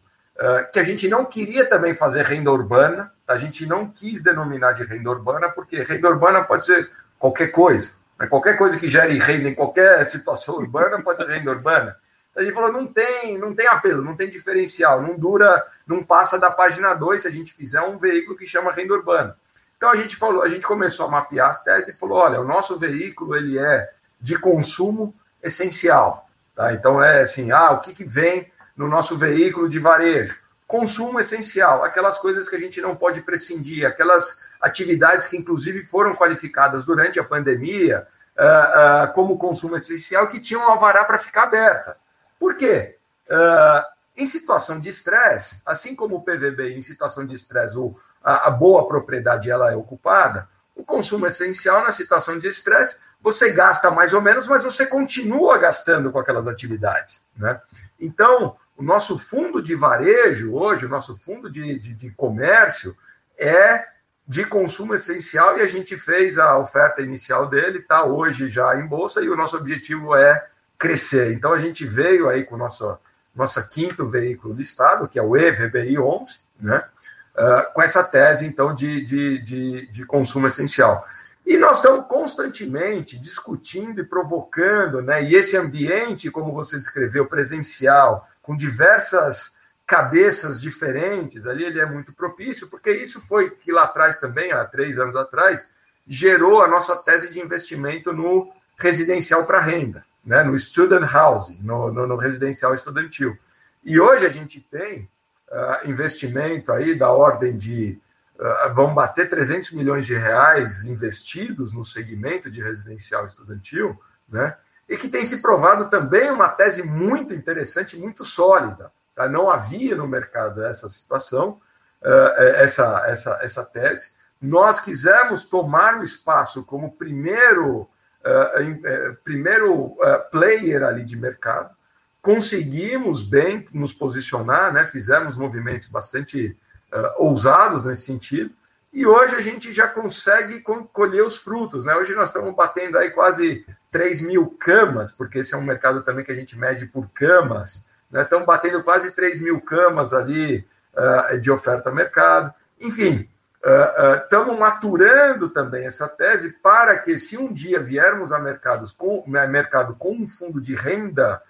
que a gente não queria também fazer renda urbana, a gente não quis denominar de renda urbana, porque renda urbana pode ser qualquer coisa. Né? Qualquer coisa que gere renda em qualquer situação urbana pode ser renda urbana. A gente falou, não tem, não tem apelo, não tem diferencial, não dura, não passa da página 2 se a gente fizer um veículo que chama renda urbana. Então a gente falou, a gente começou a mapear as teses e falou, olha, o nosso veículo ele é de consumo essencial, tá? Então é assim, ah, o que, que vem no nosso veículo de varejo? Consumo essencial, aquelas coisas que a gente não pode prescindir, aquelas atividades que, inclusive, foram qualificadas durante a pandemia uh, uh, como consumo essencial, que tinham alvará para ficar aberta. Por quê? Uh, em situação de estresse, assim como o PVB em situação de estresse, a, a boa propriedade ela é ocupada, o consumo essencial na situação de estresse, você gasta mais ou menos, mas você continua gastando com aquelas atividades. Né? Então, o nosso fundo de varejo hoje, o nosso fundo de, de, de comércio, é de consumo essencial e a gente fez a oferta inicial dele, está hoje já em bolsa e o nosso objetivo é crescer. Então a gente veio aí com o nosso nosso quinto veículo listado, que é o EVBI 11, né? Uh, com essa tese então de, de, de, de, consumo essencial. E nós estamos constantemente discutindo e provocando, né? E esse ambiente, como você descreveu, presencial, com diversas cabeças diferentes ali, ele é muito propício, porque isso foi que lá atrás também, há três anos atrás, gerou a nossa tese de investimento no residencial para renda, né? no student housing, no, no, no, residencial estudantil. E hoje a gente tem uh, investimento aí da ordem de vão bater 300 milhões de reais investidos no segmento de residencial estudantil, né? E que tem se provado também uma tese muito interessante, muito sólida. Tá? Não havia no mercado essa situação, uh, essa, essa, essa tese. Nós quisemos tomar o espaço como primeiro, uh, primeiro uh, player ali de mercado. Conseguimos bem nos posicionar, né? fizemos movimentos bastante ousados nesse sentido. E hoje a gente já consegue colher os frutos. Né? Hoje nós estamos batendo aí quase 3 mil camas, porque esse é um mercado também que a gente mede por camas, né? Estão batendo quase 3 mil camas ali uh, de oferta a mercado. Enfim, estamos uh, uh, maturando também essa tese para que, se um dia viermos a mercados com, mercado com um fundo de renda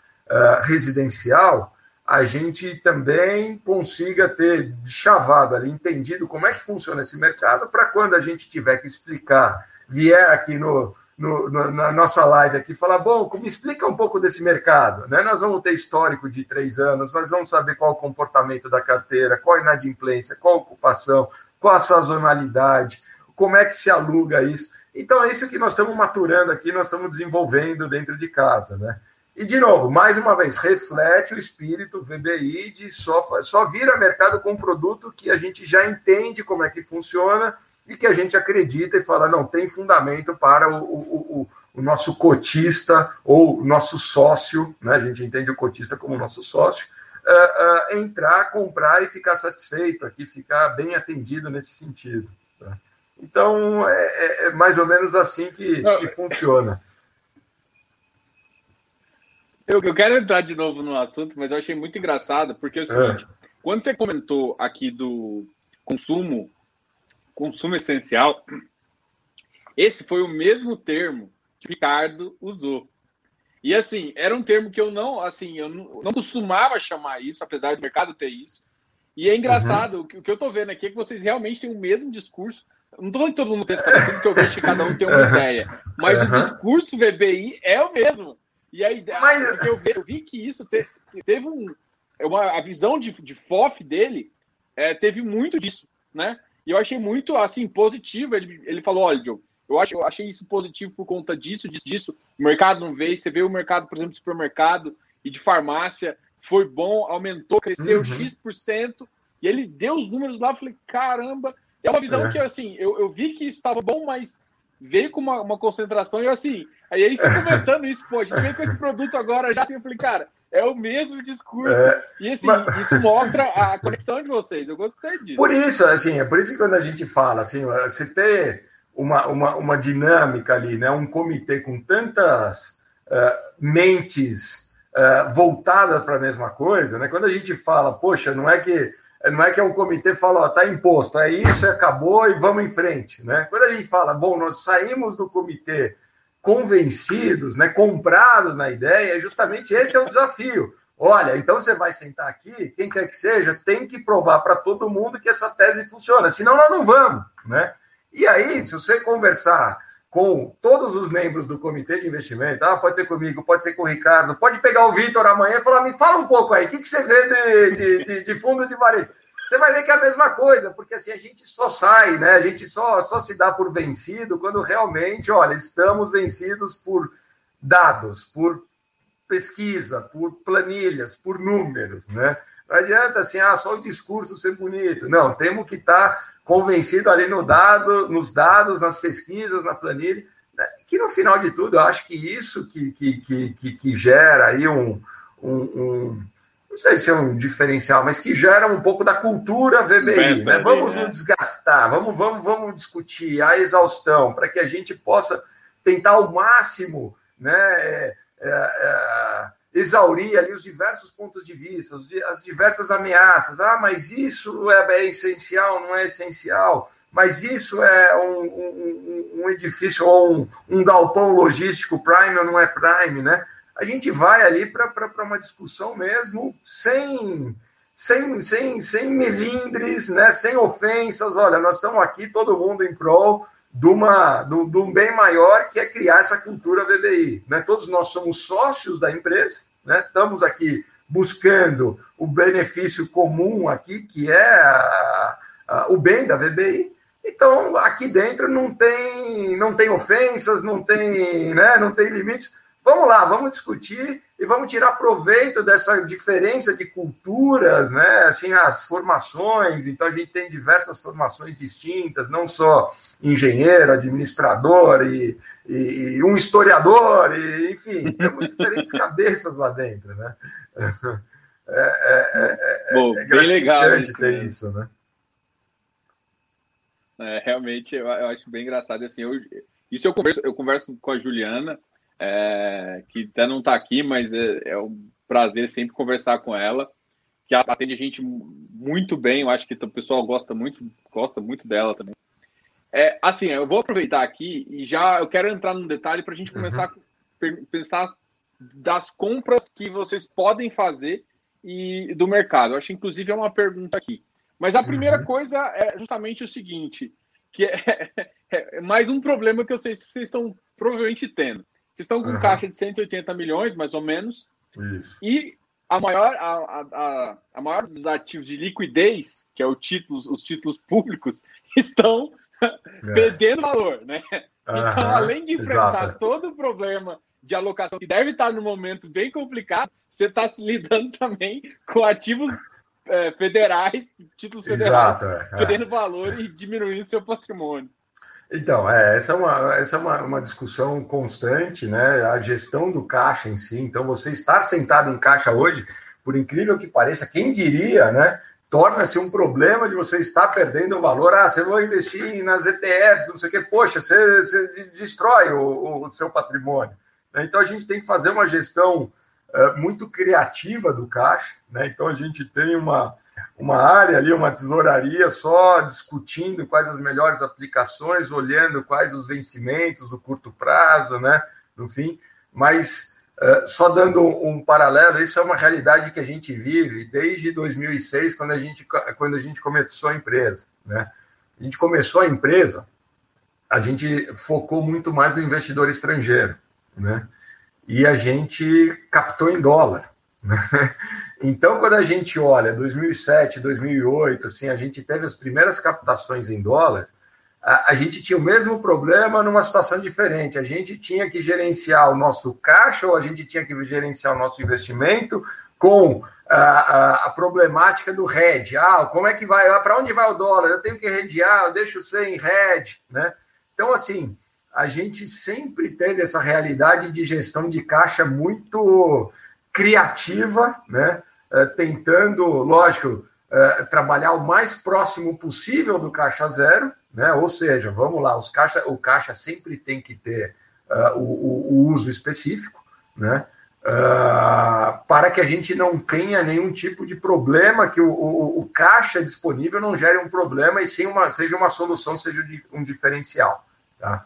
residencial, a gente também consiga ter chavado ali, entendido como é que funciona esse mercado, para quando a gente tiver que explicar, vier aqui no, no, na nossa live aqui, falar, bom, me explica um pouco desse mercado, né? Nós vamos ter histórico de três anos, nós vamos saber qual o comportamento da carteira, qual a inadimplência, qual a ocupação, qual a sazonalidade, como é que se aluga isso. Então, é isso que nós estamos maturando aqui, nós estamos desenvolvendo dentro de casa, né? E, de novo, mais uma vez, reflete o espírito VBI de só, só vir a mercado com um produto que a gente já entende como é que funciona, e que a gente acredita e fala, não, tem fundamento para o, o, o, o nosso cotista ou nosso sócio, né? a gente entende o cotista como nosso sócio, uh, uh, entrar, comprar e ficar satisfeito aqui, ficar bem atendido nesse sentido. Tá? Então, é, é, é, mais ou menos assim que, que funciona. Eu, eu, quero entrar de novo no assunto, mas eu achei muito engraçado, porque é o seguinte, é. quando você comentou aqui do consumo consumo essencial, esse foi o mesmo termo que o Ricardo usou. E assim, era um termo que eu não, assim, eu não, não costumava chamar isso, apesar do mercado ter isso. E é engraçado, uhum. o, que, o que eu tô vendo aqui é que vocês realmente têm o mesmo discurso. Não tô falando que todo mundo pensa parecido, porque eu vejo que cada um tem uma ideia. Mas uhum. o discurso VBI é o mesmo. E a ideia, mas... porque eu vi, eu vi que isso teve, teve um, uma, a visão de, de FOF dele é, teve muito disso, né? E eu achei muito, assim, positivo. Ele, ele falou, olha, Joe, eu, acho, eu achei isso positivo por conta disso, disso, disso. O mercado não veio. Você vê o mercado, por exemplo, de supermercado e de farmácia, foi bom, aumentou, cresceu uhum. X%. E ele deu os números lá, eu falei, caramba. É uma visão é. que, assim, eu, eu vi que isso estava bom, mas veio com uma, uma concentração e eu, assim, aí você comentando isso, pô, a gente veio com esse produto agora já, assim, eu falei, cara, é o mesmo discurso. É, e assim, mas... isso mostra a conexão de vocês. Eu gostei disso. Por isso, assim, é por isso que quando a gente fala, assim, se ter uma, uma, uma dinâmica ali, né, um comitê com tantas uh, mentes uh, voltadas para a mesma coisa, né? Quando a gente fala, poxa, não é que não é que é um comitê fala, ó, tá imposto, é isso, acabou e vamos em frente, né? Quando a gente fala, bom, nós saímos do comitê convencidos, né, comprados na ideia, justamente esse é o desafio. Olha, então você vai sentar aqui, quem quer que seja, tem que provar para todo mundo que essa tese funciona, senão nós não vamos, né? E aí, se você conversar com todos os membros do comitê de investimento, ah, pode ser comigo, pode ser com o Ricardo, pode pegar o Vitor amanhã e falar, me fala um pouco aí, o que, que você vê de, de, de, de fundo de varejo? você vai ver que é a mesma coisa, porque assim a gente só sai, né? A gente só, só se dá por vencido quando realmente, olha, estamos vencidos por dados, por pesquisa, por planilhas, por números, né? Não adianta assim, ah, só o discurso ser bonito. Não, temos que estar tá convencido ali no dado, nos dados, nas pesquisas, na planilha, né? que no final de tudo, eu acho que isso que, que, que, que gera aí um, um, um não sei se é um diferencial, mas que gera um pouco da cultura VBI. né? Vamos né? nos desgastar, vamos, vamos, vamos discutir a exaustão, para que a gente possa tentar ao máximo né, é, é, é, exaurir ali os diversos pontos de vista, as diversas ameaças. Ah, mas isso é, é essencial, não é essencial. Mas isso é um, um, um edifício ou um, um galpão logístico prime ou não é prime, né? a gente vai ali para uma discussão mesmo sem, sem, sem, sem melindres, né, sem ofensas. Olha, nós estamos aqui, todo mundo em prol de, uma, de, de um bem maior, que é criar essa cultura VBI. Né? Todos nós somos sócios da empresa, né? estamos aqui buscando o benefício comum aqui, que é a, a, o bem da VBI. Então, aqui dentro não tem, não tem ofensas, não tem, né, não tem limites. Vamos lá, vamos discutir e vamos tirar proveito dessa diferença de culturas, né? Assim, as formações. Então, a gente tem diversas formações distintas, não só engenheiro, administrador e, e, e um historiador, e, enfim, temos diferentes cabeças lá dentro, né? É, é, é, Bom, é bem legal isso, ter isso, né? É, realmente, eu, eu, acho bem engraçado. Assim, eu, isso eu converso, eu converso com a Juliana, é, que até não está aqui, mas é, é, um prazer sempre conversar com ela, que ela atende a gente muito bem. Eu acho que o pessoal gosta muito, gosta muito dela também. É, assim, eu vou aproveitar aqui e já eu quero entrar num detalhe para a gente começar uhum. a pensar das compras que vocês podem fazer e do mercado. Eu acho, inclusive, é uma pergunta aqui. Mas a primeira uhum. coisa é justamente o seguinte, que é, é, mais um problema que eu sei que vocês estão provavelmente tendo. Vocês estão com uhum. caixa de 180 milhões, mais ou menos, Isso. e a maior, a, a, a maior dos ativos de liquidez, que é o títulos, os títulos públicos, estão é. perdendo valor, né? Uhum. Então, além de enfrentar Exato. todo o problema de alocação que deve estar no momento bem complicado, você está se lidando também com ativos é, federais, títulos federais, Exato, é. perdendo valor e diminuindo seu patrimônio. Então, é, essa é, uma, essa é uma, uma discussão constante, né? A gestão do caixa em si. Então, você estar sentado em caixa hoje, por incrível que pareça, quem diria, né? Torna-se um problema de você estar perdendo valor. Ah, você vai investir nas ETFs, não sei o quê. Poxa, você, você destrói o, o seu patrimônio. Então, a gente tem que fazer uma gestão uh, muito criativa do caixa. Né? Então, a gente tem uma, uma área ali, uma tesouraria só discutindo quais as melhores aplicações, olhando quais os vencimentos, o curto prazo, né? No fim, mas uh, só dando um, um, paralelo, isso é uma realidade que a gente vive desde 2006, quando a gente, quando a gente começou a empresa, né? A gente começou a empresa, a gente focou muito mais no investidor estrangeiro, né? E a gente captou em dólar. Então, quando a gente olha 2007, 2008, assim, a gente teve as primeiras captações em dólar, a, a, gente tinha o mesmo problema numa situação diferente. A gente tinha que gerenciar o nosso caixa ou a gente tinha que gerenciar o nosso investimento com a, a, a problemática do hedge. Ah, como é que vai? Ah, Para onde vai o dólar? Eu tenho que hedgear, eu deixo em hedge, né? Então, assim, a gente sempre teve essa realidade de gestão de caixa muito criativa, né? Eh, tentando, lógico, eh, trabalhar o mais próximo possível do caixa zero, né? Ou seja, vamos lá, os caixa, o caixa sempre tem que ter uh, o, o, uso específico, né? Uh, para que a gente não tenha nenhum tipo de problema, que o, o, o, caixa disponível não gere um problema e sim uma, seja uma solução, seja um diferencial. Tá?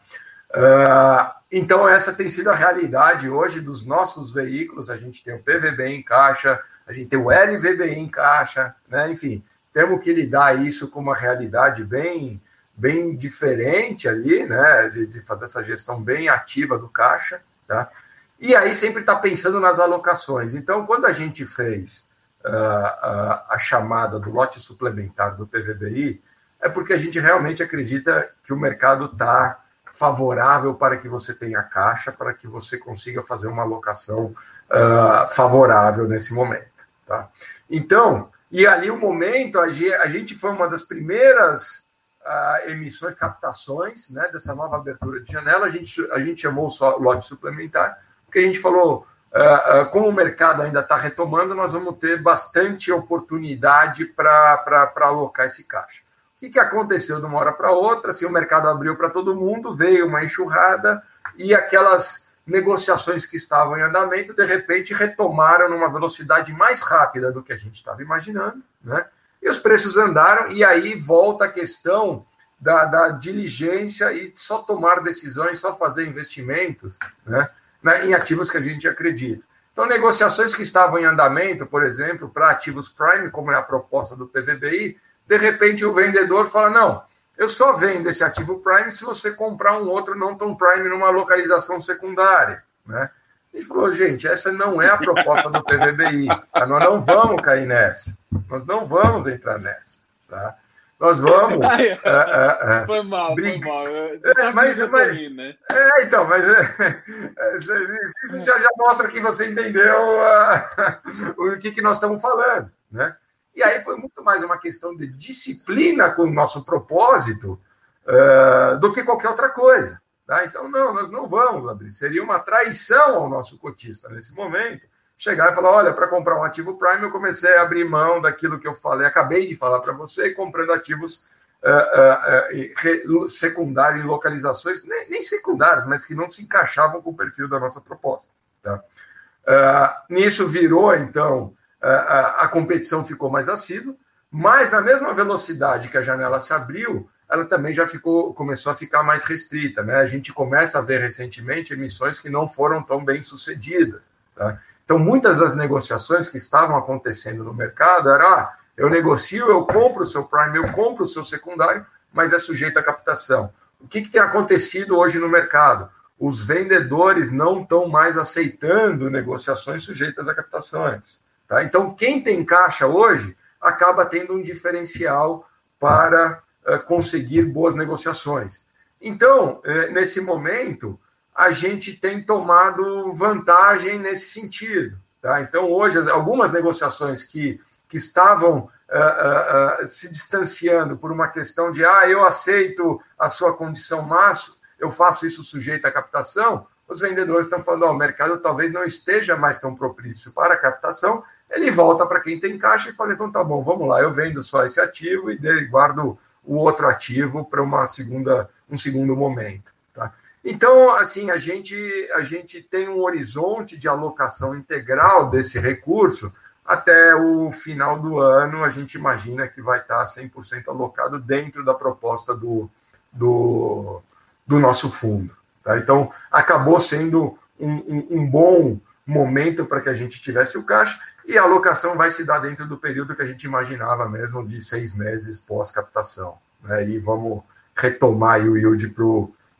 Uh, então, essa tem sido a realidade hoje dos nossos veículos. A gente tem o PVB em caixa, a gente tem o LVBI em caixa, né? enfim, temos que lidar isso com uma realidade bem, bem diferente ali, né? De, de fazer essa gestão bem ativa do caixa, tá? E aí sempre está pensando nas alocações. Então, quando a gente fez uh, uh, a chamada do lote suplementar do PVBI, é porque a gente realmente acredita que o mercado está favorável para que você tenha caixa, para que você consiga fazer uma alocação uh, favorável nesse momento. Tá? Então, e ali o momento, a gente foi uma das primeiras uh, emissões, captações né, dessa nova abertura de janela, a gente, a gente chamou o lote suplementar, porque a gente falou, uh, como o mercado ainda está retomando, nós vamos ter bastante oportunidade para alocar esse caixa. Que, que aconteceu de uma hora para outra? Assim, o mercado abriu para todo mundo, veio uma enxurrada e aquelas negociações que estavam em andamento, de repente, retomaram numa velocidade mais rápida do que a gente estava imaginando, né? E os preços andaram, e aí volta a questão da, da diligência e só tomar decisões, só fazer investimentos né? em ativos que a gente acredita. Então, negociações que estavam em andamento, por exemplo, para ativos prime, como é a proposta do PVBI, de repente o vendedor fala: não, eu só vendo esse ativo prime se você comprar um outro não tão prime numa localização secundária. Né? E falou, gente, essa não é a proposta do PVBI. Tá? Nós não vamos cair nessa. Nós não vamos entrar nessa. Tá? Nós vamos. Ai, é, é, é, foi mal, foi mal. É, mas, mas, rir, né? é, então, mas isso já, já, mostra que você entendeu uh, o que, que nós estamos falando. Né? E aí foi muito mais uma questão de disciplina com o nosso propósito uh, do que qualquer outra coisa. Tá? Então, não, nós não vamos abrir. Seria uma traição ao nosso cotista nesse momento. Chegar e falar: olha, para comprar um ativo Prime, eu comecei a abrir mão daquilo que eu falei, acabei de falar para você, comprando ativos uh, uh, uh, secundários em localizações, nem, nem, secundárias, mas que não se encaixavam com o perfil da nossa proposta. Tá? nisso virou, então, a competição ficou mais assídua, mas na mesma velocidade que a janela se abriu, ela também já ficou, começou a ficar mais restrita. Né? A gente começa a ver recentemente emissões que não foram tão bem sucedidas. Tá? Então, muitas das negociações que estavam acontecendo no mercado era: ah, eu negocio, eu compro o seu prime, eu compro o seu secundário, mas é sujeito à captação. O que, que tem acontecido hoje no mercado? Os vendedores não estão mais aceitando negociações sujeitas a captações. Tá? Então, quem tem caixa hoje acaba tendo um diferencial para uh, conseguir boas negociações. Então, uh, nesse momento, a gente tem tomado vantagem nesse sentido. Tá? Então, hoje, algumas negociações que, que estavam uh, se distanciando por uma questão de, ah, eu aceito a sua condição máxima, eu faço isso sujeito à captação, os vendedores estão falando, oh, o mercado talvez não esteja mais tão propício para a captação, ele volta para quem tem caixa e fala, então tá bom, vamos lá, eu vendo só esse ativo e guardo o outro ativo para uma segunda, um segundo momento. Tá? Então, assim, a gente, a gente tem um horizonte de alocação integral desse recurso até o final do ano, a gente imagina que vai estar 100% alocado dentro da proposta do, do, do nosso fundo. Tá? Então, acabou sendo um, um, um bom momento para que a gente tivesse o caixa e a alocação vai se dar dentro do período que a gente imaginava mesmo, de seis meses pós-captação. Né? E vamos retomar o yield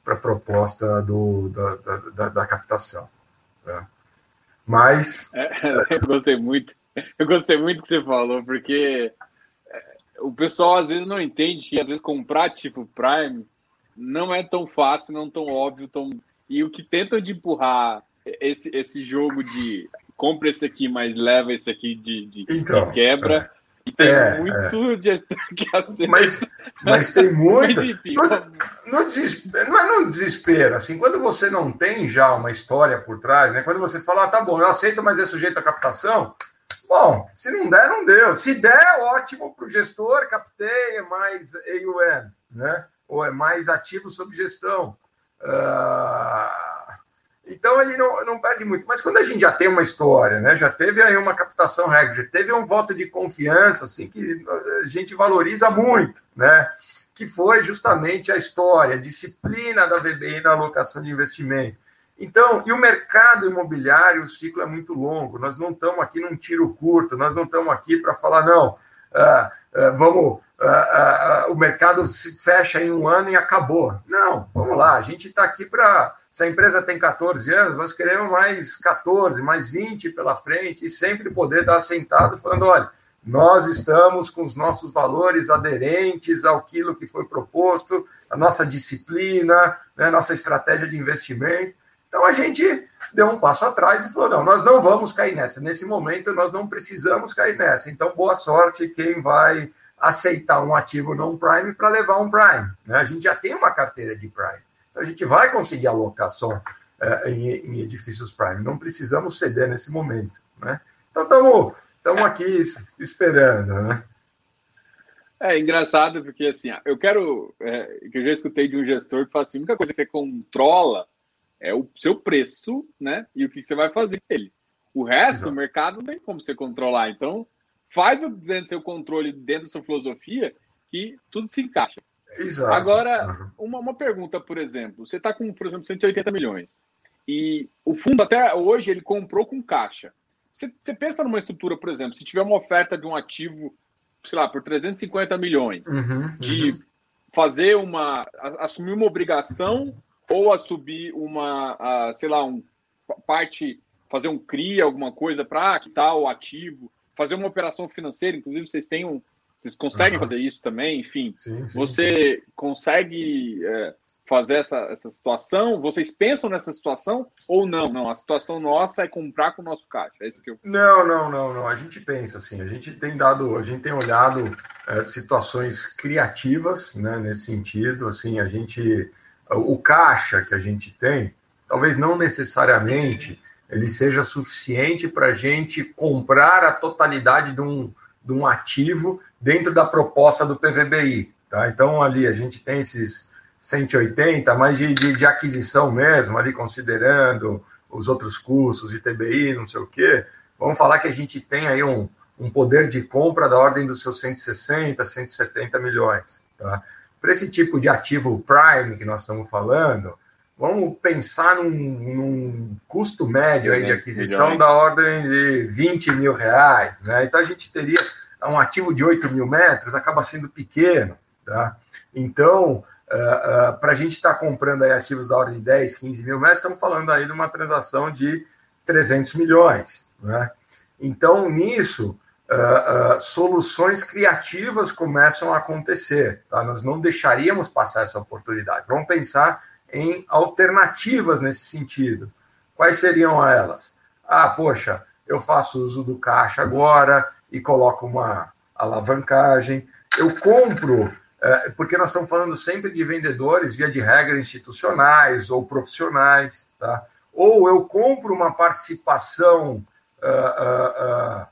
para a proposta do, da, da, da captação. Né? Mas. É, eu gostei muito. Eu gostei muito que você falou, porque é, o pessoal às vezes não entende que às vezes comprar tipo Prime não é tão fácil, não tão óbvio, tão... e o que tentam de empurrar esse, esse jogo de compra esse aqui, mas leva esse aqui de, de, então, de quebra. É. E tem é, muito é. de que acerta. Mas, mas tem muito. mas, enfim, no, no desespero, não é no desespero. Assim, quando você não tem já uma história por trás, né? Quando você fala, ah, tá bom, eu aceito, mas é sujeito à captação. Bom, se não der, não deu. Se der, ótimo para o gestor, captei, é mais AUM, né? Ou é mais ativo sob gestão. Uh então ele não, não perde muito. Mas quando a gente já tem uma história, né? Já teve aí uma captação regra, já teve um voto de confiança, assim, que a gente valoriza muito, né? Que foi justamente a história, a disciplina da VBI na alocação de investimento. Então, e o mercado imobiliário, o ciclo é muito longo. Nós não estamos aqui num tiro curto, nós não estamos aqui para falar, não, uh, uh, vamos, uh, o mercado se fecha em um ano e acabou. Não, vamos lá, a gente está aqui para se a empresa tem 14 anos, nós queremos mais 14, mais 20 pela frente e sempre poder estar sentado falando: olha, nós estamos com os nossos valores aderentes àquilo que foi proposto, a nossa disciplina, né, nossa estratégia de investimento. Então a gente deu um passo atrás e falou: não, nós não vamos cair nessa. Nesse momento, nós não precisamos cair nessa. Então, boa sorte quem vai aceitar um ativo não prime para levar um prime. Né? A gente já tem uma carteira de prime a gente vai conseguir alocação é, em, em, edifícios prime. Não precisamos ceder nesse momento. Né? Então, estamos aqui esperando. Né? É engraçado, porque assim, eu quero. É, que eu já escutei de um gestor que fala assim: a única coisa que você controla é o seu preço, né? E o que você vai fazer com ele. O resto, Exato. o mercado não tem como você controlar. Então, faz dentro do seu controle, dentro da sua filosofia, que tudo se encaixa. Exato. Agora, uma, uma pergunta, por exemplo. Você está com, por exemplo, 180 milhões. E o fundo até hoje ele comprou com caixa. Você, você pensa numa estrutura, por exemplo, se tiver uma oferta de um ativo, sei lá, por 350 milhões, uhum, de uhum. fazer uma. assumir uma obrigação ou assumir uma, sei lá, um parte, fazer um CRI, alguma coisa para quitar o ativo, fazer uma operação financeira, inclusive vocês têm um. Vocês conseguem uhum. fazer isso também, enfim. Sim, sim, você sim. consegue é, fazer essa, essa situação? Vocês pensam nessa situação ou não? Não, a situação nossa é comprar com o nosso caixa. É isso que eu... Não, não, não, não. A gente pensa assim, a gente tem dado, a gente tem olhado é, situações criativas, né, nesse sentido. Assim, a gente, o caixa que a gente tem, talvez não necessariamente ele seja suficiente para a gente comprar a totalidade de um, de um ativo dentro da proposta do PVBI. Tá? Então, ali a gente tem esses 180, mas de, de, de, aquisição mesmo, ali considerando os outros custos de TBI, não sei o quê, vamos falar que a gente tem aí um, um poder de compra da ordem dos seus 160, 170 milhões. Tá? Para esse tipo de ativo prime que nós estamos falando, vamos pensar num, num custo médio aí de aquisição milhões. da ordem de 20 mil reais. Né? Então a gente teria um ativo de 8 mil metros, acaba sendo pequeno. Tá? Então, Uh, uh, para a gente estar tá comprando aí ativos da ordem de 10, 15 mil metros, estamos falando aí de uma transação de 300 milhões. Né? Então, nisso, uh, soluções criativas começam a acontecer. Tá? Nós não deixaríamos passar essa oportunidade. Vamos pensar em alternativas nesse sentido. Quais seriam elas? Ah, poxa, eu faço uso do caixa agora e coloco uma alavancagem. Eu compro é, porque nós estamos falando sempre de vendedores, via de regra, institucionais ou profissionais, tá? Ou eu compro uma participação uh, uh, uh,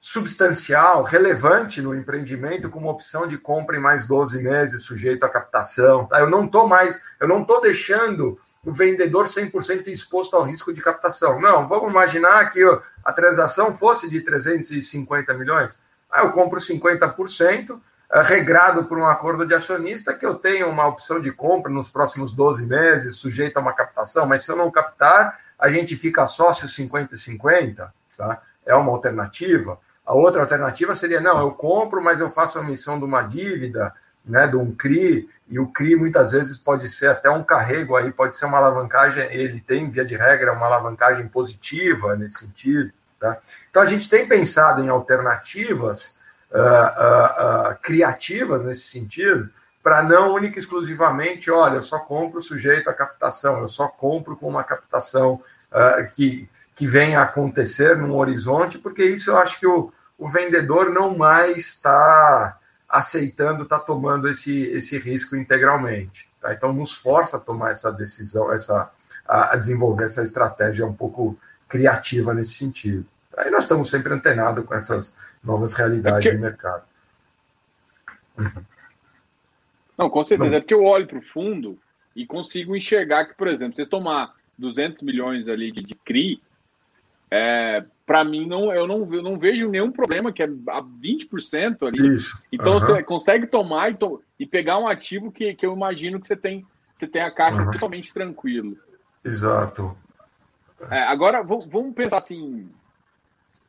substancial, relevante no empreendimento, com uma opção de compra em mais 12 meses, sujeito à captação. Tá? Eu não estou mais, eu não estou deixando o vendedor 100% exposto ao risco de captação. Não, vamos imaginar que a transação fosse de 350 milhões. Ah, eu compro 50%, é, regrado por um acordo de acionista que eu tenho uma opção de compra nos próximos 12 meses, sujeito a uma captação, mas se eu não captar, a gente fica sócio 50-50, tá? É uma alternativa. A outra alternativa seria, não, eu compro, mas eu faço a emissão de uma dívida, né, de um CRI, e o CRI muitas vezes pode ser até um carrego aí, pode ser uma alavancagem, ele tem, via de regra, uma alavancagem positiva nesse sentido, tá? Então a gente tem pensado em alternativas uh, uh, criativas nesse sentido, para não única e exclusivamente, olha, eu só compro sujeito à captação, eu só compro com uma captação que, que venha a acontecer num horizonte, porque isso eu acho que o, o vendedor não mais está aceitando, está tomando esse, esse risco integralmente. Tá? Então, nos força a tomar essa decisão, essa, a, a desenvolver essa estratégia um pouco criativa nesse sentido. Aí nós estamos sempre antenados com essas novas realidades é porque... de mercado. Não, com certeza. Não. É porque eu olho para o fundo e consigo enxergar que, por exemplo, você tomar 200 milhões ali de, de CRI, é, para mim, não, eu, não, eu não vejo nenhum problema, que é a 20% ali. Isso. Então, uhum. você consegue tomar e, to e, pegar um ativo que, que eu imagino que você tem, você tem a caixa uhum. totalmente tranquilo. Exato. É, agora, vamos pensar assim,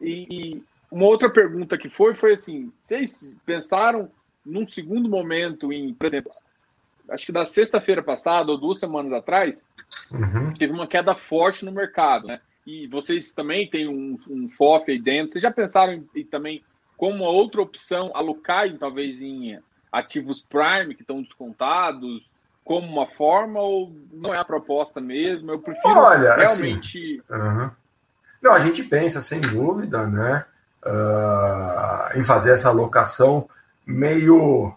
e, uma outra pergunta que foi, foi assim: vocês pensaram num segundo momento em, por exemplo, acho que da sexta-feira passada ou duas semanas atrás, uhum. teve uma queda forte no mercado, né? E vocês também têm um, um FOF aí dentro. Vocês já pensaram em, em, também como outra opção alocar talvez em ativos Prime que estão descontados como uma forma ou não é a proposta mesmo? Eu prefiro Olha, assim, realmente. Assim, uhum. Não, a gente pensa sem dúvida, né? uh, em fazer essa alocação meio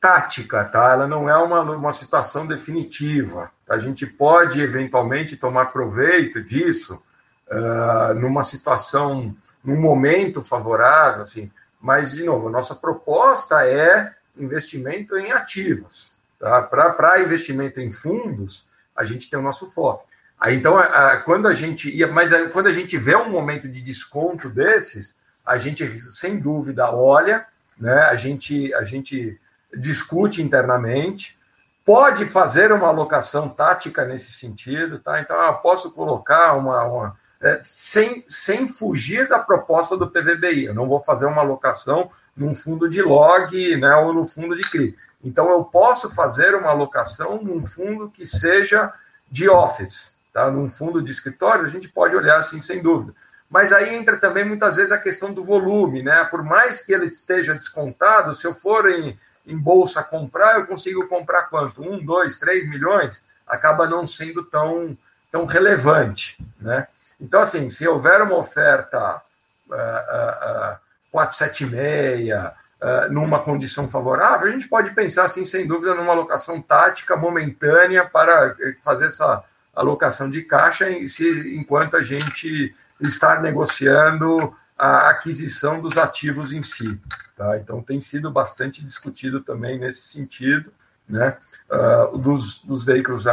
tática, tá? Ela não é uma, uma situação definitiva. A gente pode eventualmente tomar proveito disso uh, numa situação, num momento favorável, assim. Mas de novo, a nossa proposta é investimento em ativos. Tá? Para investimento em fundos, a gente tem o nosso FOF. Aí, então, a, quando a gente ia, mas a, quando a gente vê um momento de desconto desses, a gente sem dúvida olha, né? A gente a gente discute internamente pode fazer uma alocação tática nesse sentido, tá? Então eu posso colocar uma, uma é, sem, sem fugir da proposta do PVBI. Eu não vou fazer uma alocação num fundo de log, né, ou no fundo de CRI. Então eu posso fazer uma alocação num fundo que seja de office, tá? Num fundo de escritórios a gente pode olhar assim sem dúvida. Mas aí entra também muitas vezes a questão do volume, né? Por mais que ele esteja descontado, se eu for em em bolsa comprar, eu consigo comprar quanto? Um, dois, três milhões? Acaba não sendo tão, tão relevante. Né? Então, assim, se houver uma oferta uh, uh, uh, 476, uh, numa condição favorável, a gente pode pensar, assim, sem dúvida, numa alocação tática momentânea para fazer essa alocação de caixa se, enquanto a gente está negociando a aquisição dos ativos em si. Tá? Então, tem sido bastante discutido também nesse sentido. Né? Uh, dos, dos veículos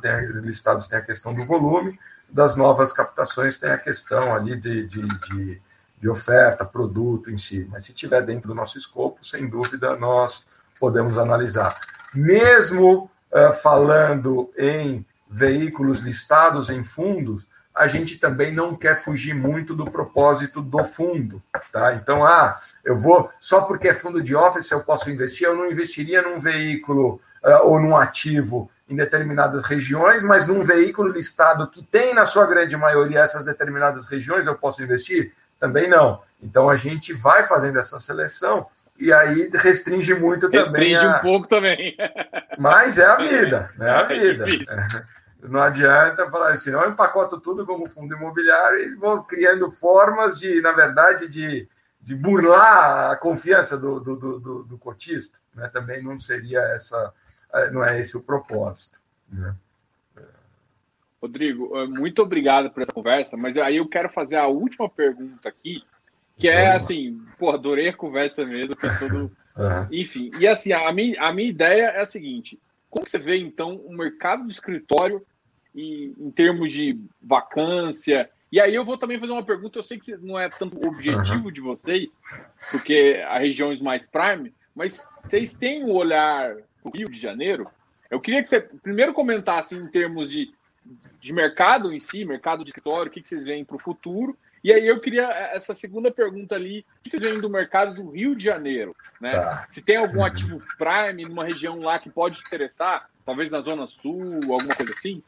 tem, listados tem a questão do volume, das novas captações tem a questão ali de, de, de, de oferta, produto em si. Mas se tiver dentro do nosso escopo, sem dúvida, nós podemos analisar. Mesmo uh, falando em veículos listados em fundos, a gente também não quer fugir muito do propósito do fundo, tá? Então, ah, eu vou só porque é fundo de office eu posso investir, eu não investiria num veículo uh, ou num ativo em determinadas regiões, mas num veículo listado que tem na sua grande maioria essas determinadas regiões, eu posso investir? Também não. Então a gente vai fazendo essa seleção e aí restringe muito restringe também. Restringe a... um pouco também. Mas é a vida, é a é vida. É não adianta falar assim, eu empacoto tudo como fundo imobiliário e vou criando formas de, na verdade, de, de burlar a confiança do, do, do, do cotista. Né? Também não seria essa, eh, não é esse o propósito. Né? Rodrigo, eh, muito obrigado por essa conversa, mas aí eu quero fazer a última pergunta aqui, que é assim, pô, adorei a conversa mesmo, que todo... uhum. Enfim, e assim, a minha, a minha ideia é a seguinte, como você vê, então, o mercado de escritório e, em termos de vacância? E aí eu vou também fazer uma pergunta, eu sei que não é tanto o objetivo uhum. de vocês, porque a regiões mais prime, mas vocês têm o um olhar do Rio de Janeiro? Eu queria que você primeiro comentasse em termos de, de mercado em si, mercado de escritório, o que, que vocês veem para o futuro, e aí eu queria é, essa segunda pergunta ali, o que vocês veem do mercado do Rio de Janeiro? Né? Tá. Se tem algum ativo prime numa região lá que pode te interessar, talvez na Zona Sul, alguma coisa assim?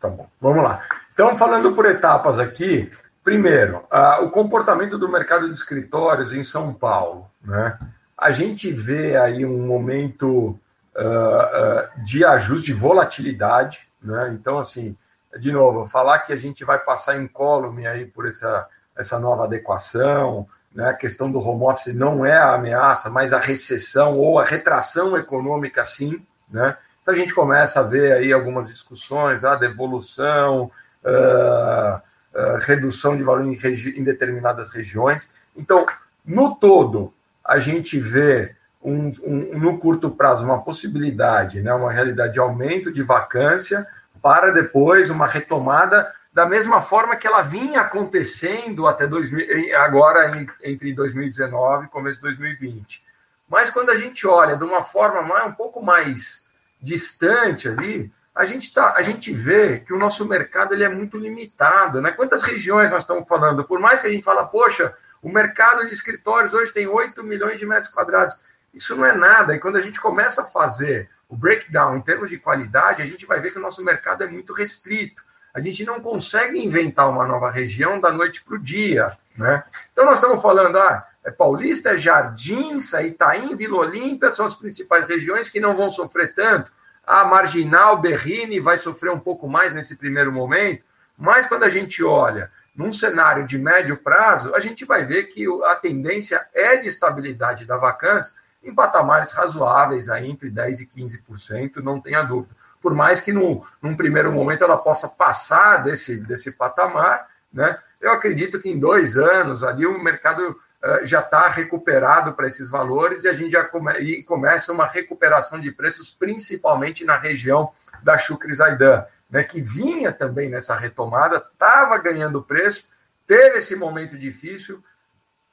Tá bom, vamos lá. Então, falando por etapas aqui, primeiro, uh, o comportamento do mercado de escritórios em São Paulo. Né? A gente vê aí um momento uh, uh, de ajuste de volatilidade, né? Então, assim, de novo, falar que a gente vai passar incólume aí por essa, essa nova adequação, né? a questão do home office não é a ameaça, mas a recessão ou a retração econômica, sim. Né? Então a gente começa a ver aí algumas discussões, a ah, devolução, uh, uh, redução de valor em, em, determinadas regiões. Então, no todo, a gente vê um, um, no curto prazo uma possibilidade, né? uma realidade de aumento de vacância, para depois uma retomada da mesma forma que ela vinha acontecendo até 2000, agora entre 2019 e começo de 2020. Mas quando a gente olha de uma forma mais, um pouco mais distante ali, a gente, tá, a gente vê que o nosso mercado ele é muito limitado. Né? Quantas regiões nós estamos falando? Por mais que a gente fala, poxa, o mercado de escritórios hoje tem 8 milhões de metros quadrados. Isso não é nada. E quando a gente começa a fazer o breakdown em termos de qualidade, a gente vai ver que o nosso mercado é muito restrito. A gente não consegue inventar uma nova região da noite para o dia. Né? Então, nós estamos falando, ah, é Paulista, é Jardins, Itaim, Vila Olímpia, são as principais regiões que não vão sofrer tanto. A Marginal, Berrini vai sofrer um pouco mais nesse primeiro momento, mas quando a gente olha num cenário de médio prazo, a gente vai ver que a tendência é de estabilidade da vacância em patamares razoáveis, aí entre 10% e 15%, não tenha dúvida. Por mais que no, num primeiro momento ela possa passar desse, desse patamar, né? eu acredito que em dois anos ali o mercado uh, já está recuperado para esses valores e a gente já come, e começa uma recuperação de preços, principalmente na região da Chucre Zaidan, né, que vinha também nessa retomada, estava ganhando preço, teve esse momento difícil,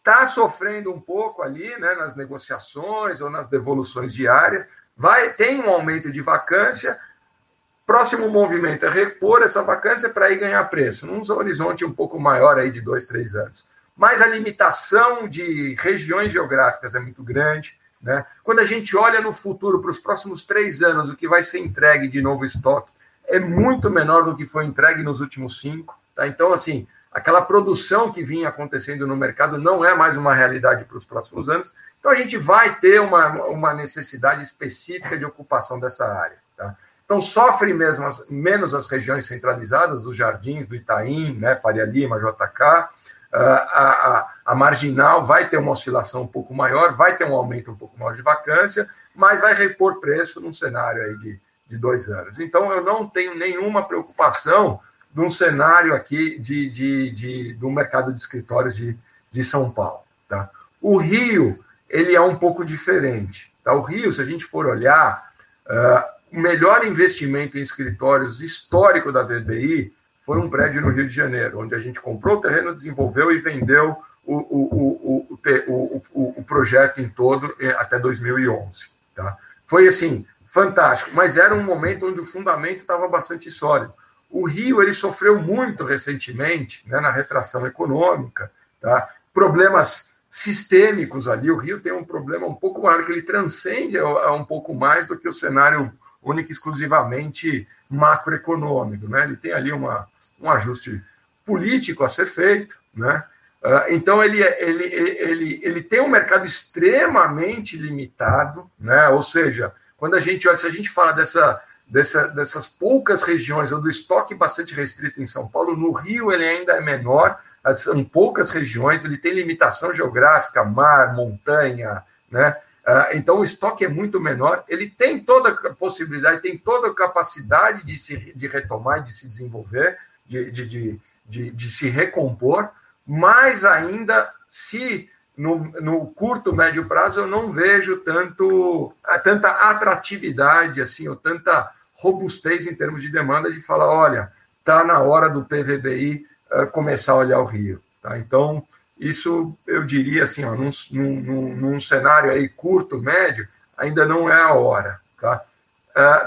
está sofrendo um pouco ali, né, nas negociações ou nas devoluções diárias, vai tem um aumento de vacância, próximo movimento é repor essa vacância para ir ganhar preço, num horizonte um pouco maior aí de dois, três anos. Mas a limitação de regiões geográficas é muito grande. Né? Quando a gente olha no futuro, para os próximos três anos, o que vai ser entregue de novo estoque é muito menor do que foi entregue nos últimos cinco. Tá? Então, assim, aquela produção que vinha acontecendo no mercado não é mais uma realidade para os próximos anos. Então, a gente vai ter uma, uma necessidade específica de ocupação dessa área. Tá? Então, sofre mesmo as, menos as regiões centralizadas, os jardins do Itaim, né, Faria Lima, JK, a, a, a, marginal vai ter uma oscilação um pouco maior, vai ter um aumento um pouco maior de vacância, mas vai repor preço num cenário aí de, de dois anos. Então, eu não tenho nenhuma preocupação de um cenário aqui de, de, de, do mercado de escritórios de, de São Paulo. Tá? O Rio, ele é um pouco diferente. Tá? O Rio, se a gente for olhar, uh, o melhor investimento em escritórios histórico da VBI foi um prédio no Rio de Janeiro, onde a gente comprou o terreno, desenvolveu e vendeu o, o, o, o, projeto em todo até 2011. Tá? Foi assim, fantástico, mas era um momento onde o fundamento estava bastante sólido. O Rio ele sofreu muito recentemente né, na retração econômica, tá? problemas sistêmicos ali. O Rio tem um problema um pouco maior, que ele transcende um pouco mais do que o cenário único exclusivamente macroeconômico. Né? Ele tem ali uma, um ajuste político a ser feito, né? Ah, então ele, ele, ele, ele tem um mercado extremamente limitado, né? Ou seja, quando a gente olha, se a gente fala dessa, dessa, dessas poucas regiões, ou do estoque bastante restrito em São Paulo, no Rio ele ainda é menor, são poucas regiões, ele tem limitação geográfica, mar, montanha, né? Ah, então o estoque é muito menor, ele tem toda a possibilidade, tem toda a capacidade de se de retomar de se desenvolver, de, de, de, de, se recompor, mas ainda se no, no, curto, médio prazo eu não vejo tanto, tanta atratividade, assim, ou tanta robustez em termos de demanda de falar, olha, está na hora do PVBI uh, eh, começar a olhar o Rio. Tá? Então, isso eu diria assim, ó, num, num, num cenário aí curto, médio, ainda não é a hora. Tá?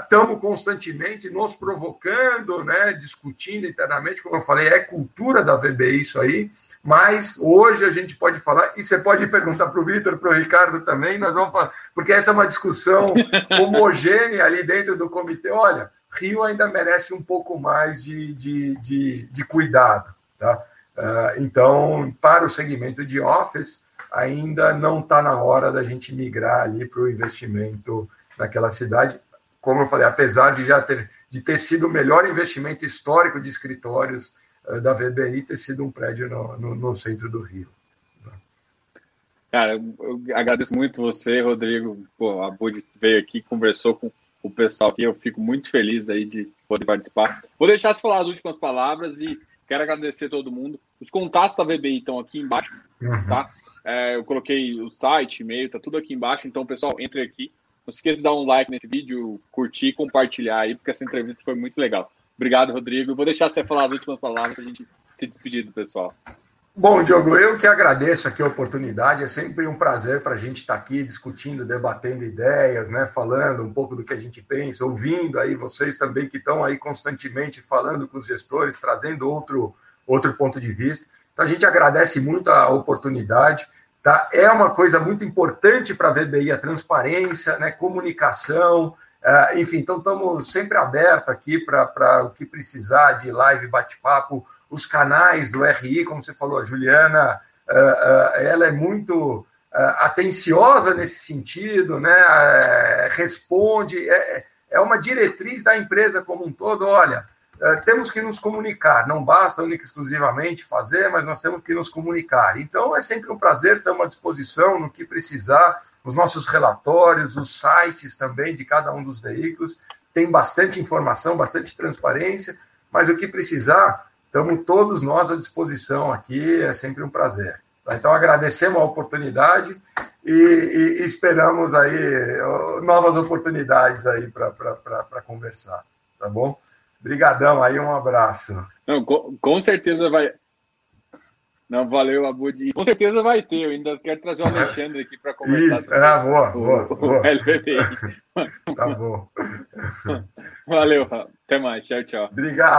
Estamos uh, constantemente nos provocando, né, discutindo internamente, como eu falei, é cultura da VBI isso aí, mas hoje a gente pode falar, e você pode perguntar para o Vitor, para o Ricardo também, nós vamos falar, porque essa é uma discussão homogênea ali dentro do comitê. Olha, Rio ainda merece um pouco mais de, de, de, de cuidado. Tá? Uh, então, para o segmento de office, ainda não está na hora da gente migrar ali para o investimento naquela cidade como eu falei, apesar de já ter, de ter sido o melhor investimento histórico de escritórios da VBI, ter sido um prédio no, no, no centro do Rio. Cara, eu agradeço muito você, Rodrigo. Pô, a Bud veio aqui, conversou com o pessoal aqui. Eu fico muito feliz aí de poder participar. Vou deixar você falar as últimas palavras e quero agradecer todo mundo. Os contatos da VBI estão aqui embaixo, uhum. tá? É, eu coloquei o site, e-mail, tá tudo aqui embaixo. Então, pessoal, entre aqui, não se esqueça de dar um like nesse vídeo, curtir, compartilhar aí, porque essa entrevista foi muito legal. Obrigado, Rodrigo. Vou deixar você falar as últimas palavras para a gente se despedir do pessoal. Bom, Diogo, eu que agradeço aqui a oportunidade. É sempre um prazer para a gente estar tá aqui discutindo, debatendo ideias, né? Falando um pouco do que a gente pensa, ouvindo aí vocês também que estão aí constantemente falando com os gestores, trazendo outro, outro ponto de vista. Então a gente agradece muito a oportunidade. Tá? É uma coisa muito importante para a VBI, a transparência, né, comunicação, uh, enfim, então estamos sempre abertos aqui para o que precisar de live, bate-papo, os canais do RI, como você falou, a Juliana, uh, uh, ela é muito atenciosa nesse sentido, né, responde, é, é uma diretriz da empresa como um todo, olha, temos que nos comunicar, não basta única exclusivamente fazer, mas nós temos que nos comunicar. Então é sempre um prazer, estamos à disposição no que precisar, os nossos relatórios, os sites também de cada um dos veículos, tem bastante informação, bastante transparência, mas o que precisar, estamos todos nós à disposição aqui, é sempre um prazer. Tá? Então agradecemos a oportunidade e, e, esperamos aí novas oportunidades aí para conversar, tá bom? Obrigadão aí, um abraço. Não, com, com, certeza vai. Não, valeu, Abud. Com certeza vai ter. Eu ainda quero trazer o Alexandre aqui para conversar. Isso, ah, boa, o, boa, boa. O tá bom. Valeu, até mais. Tchau, tchau. Obrigado.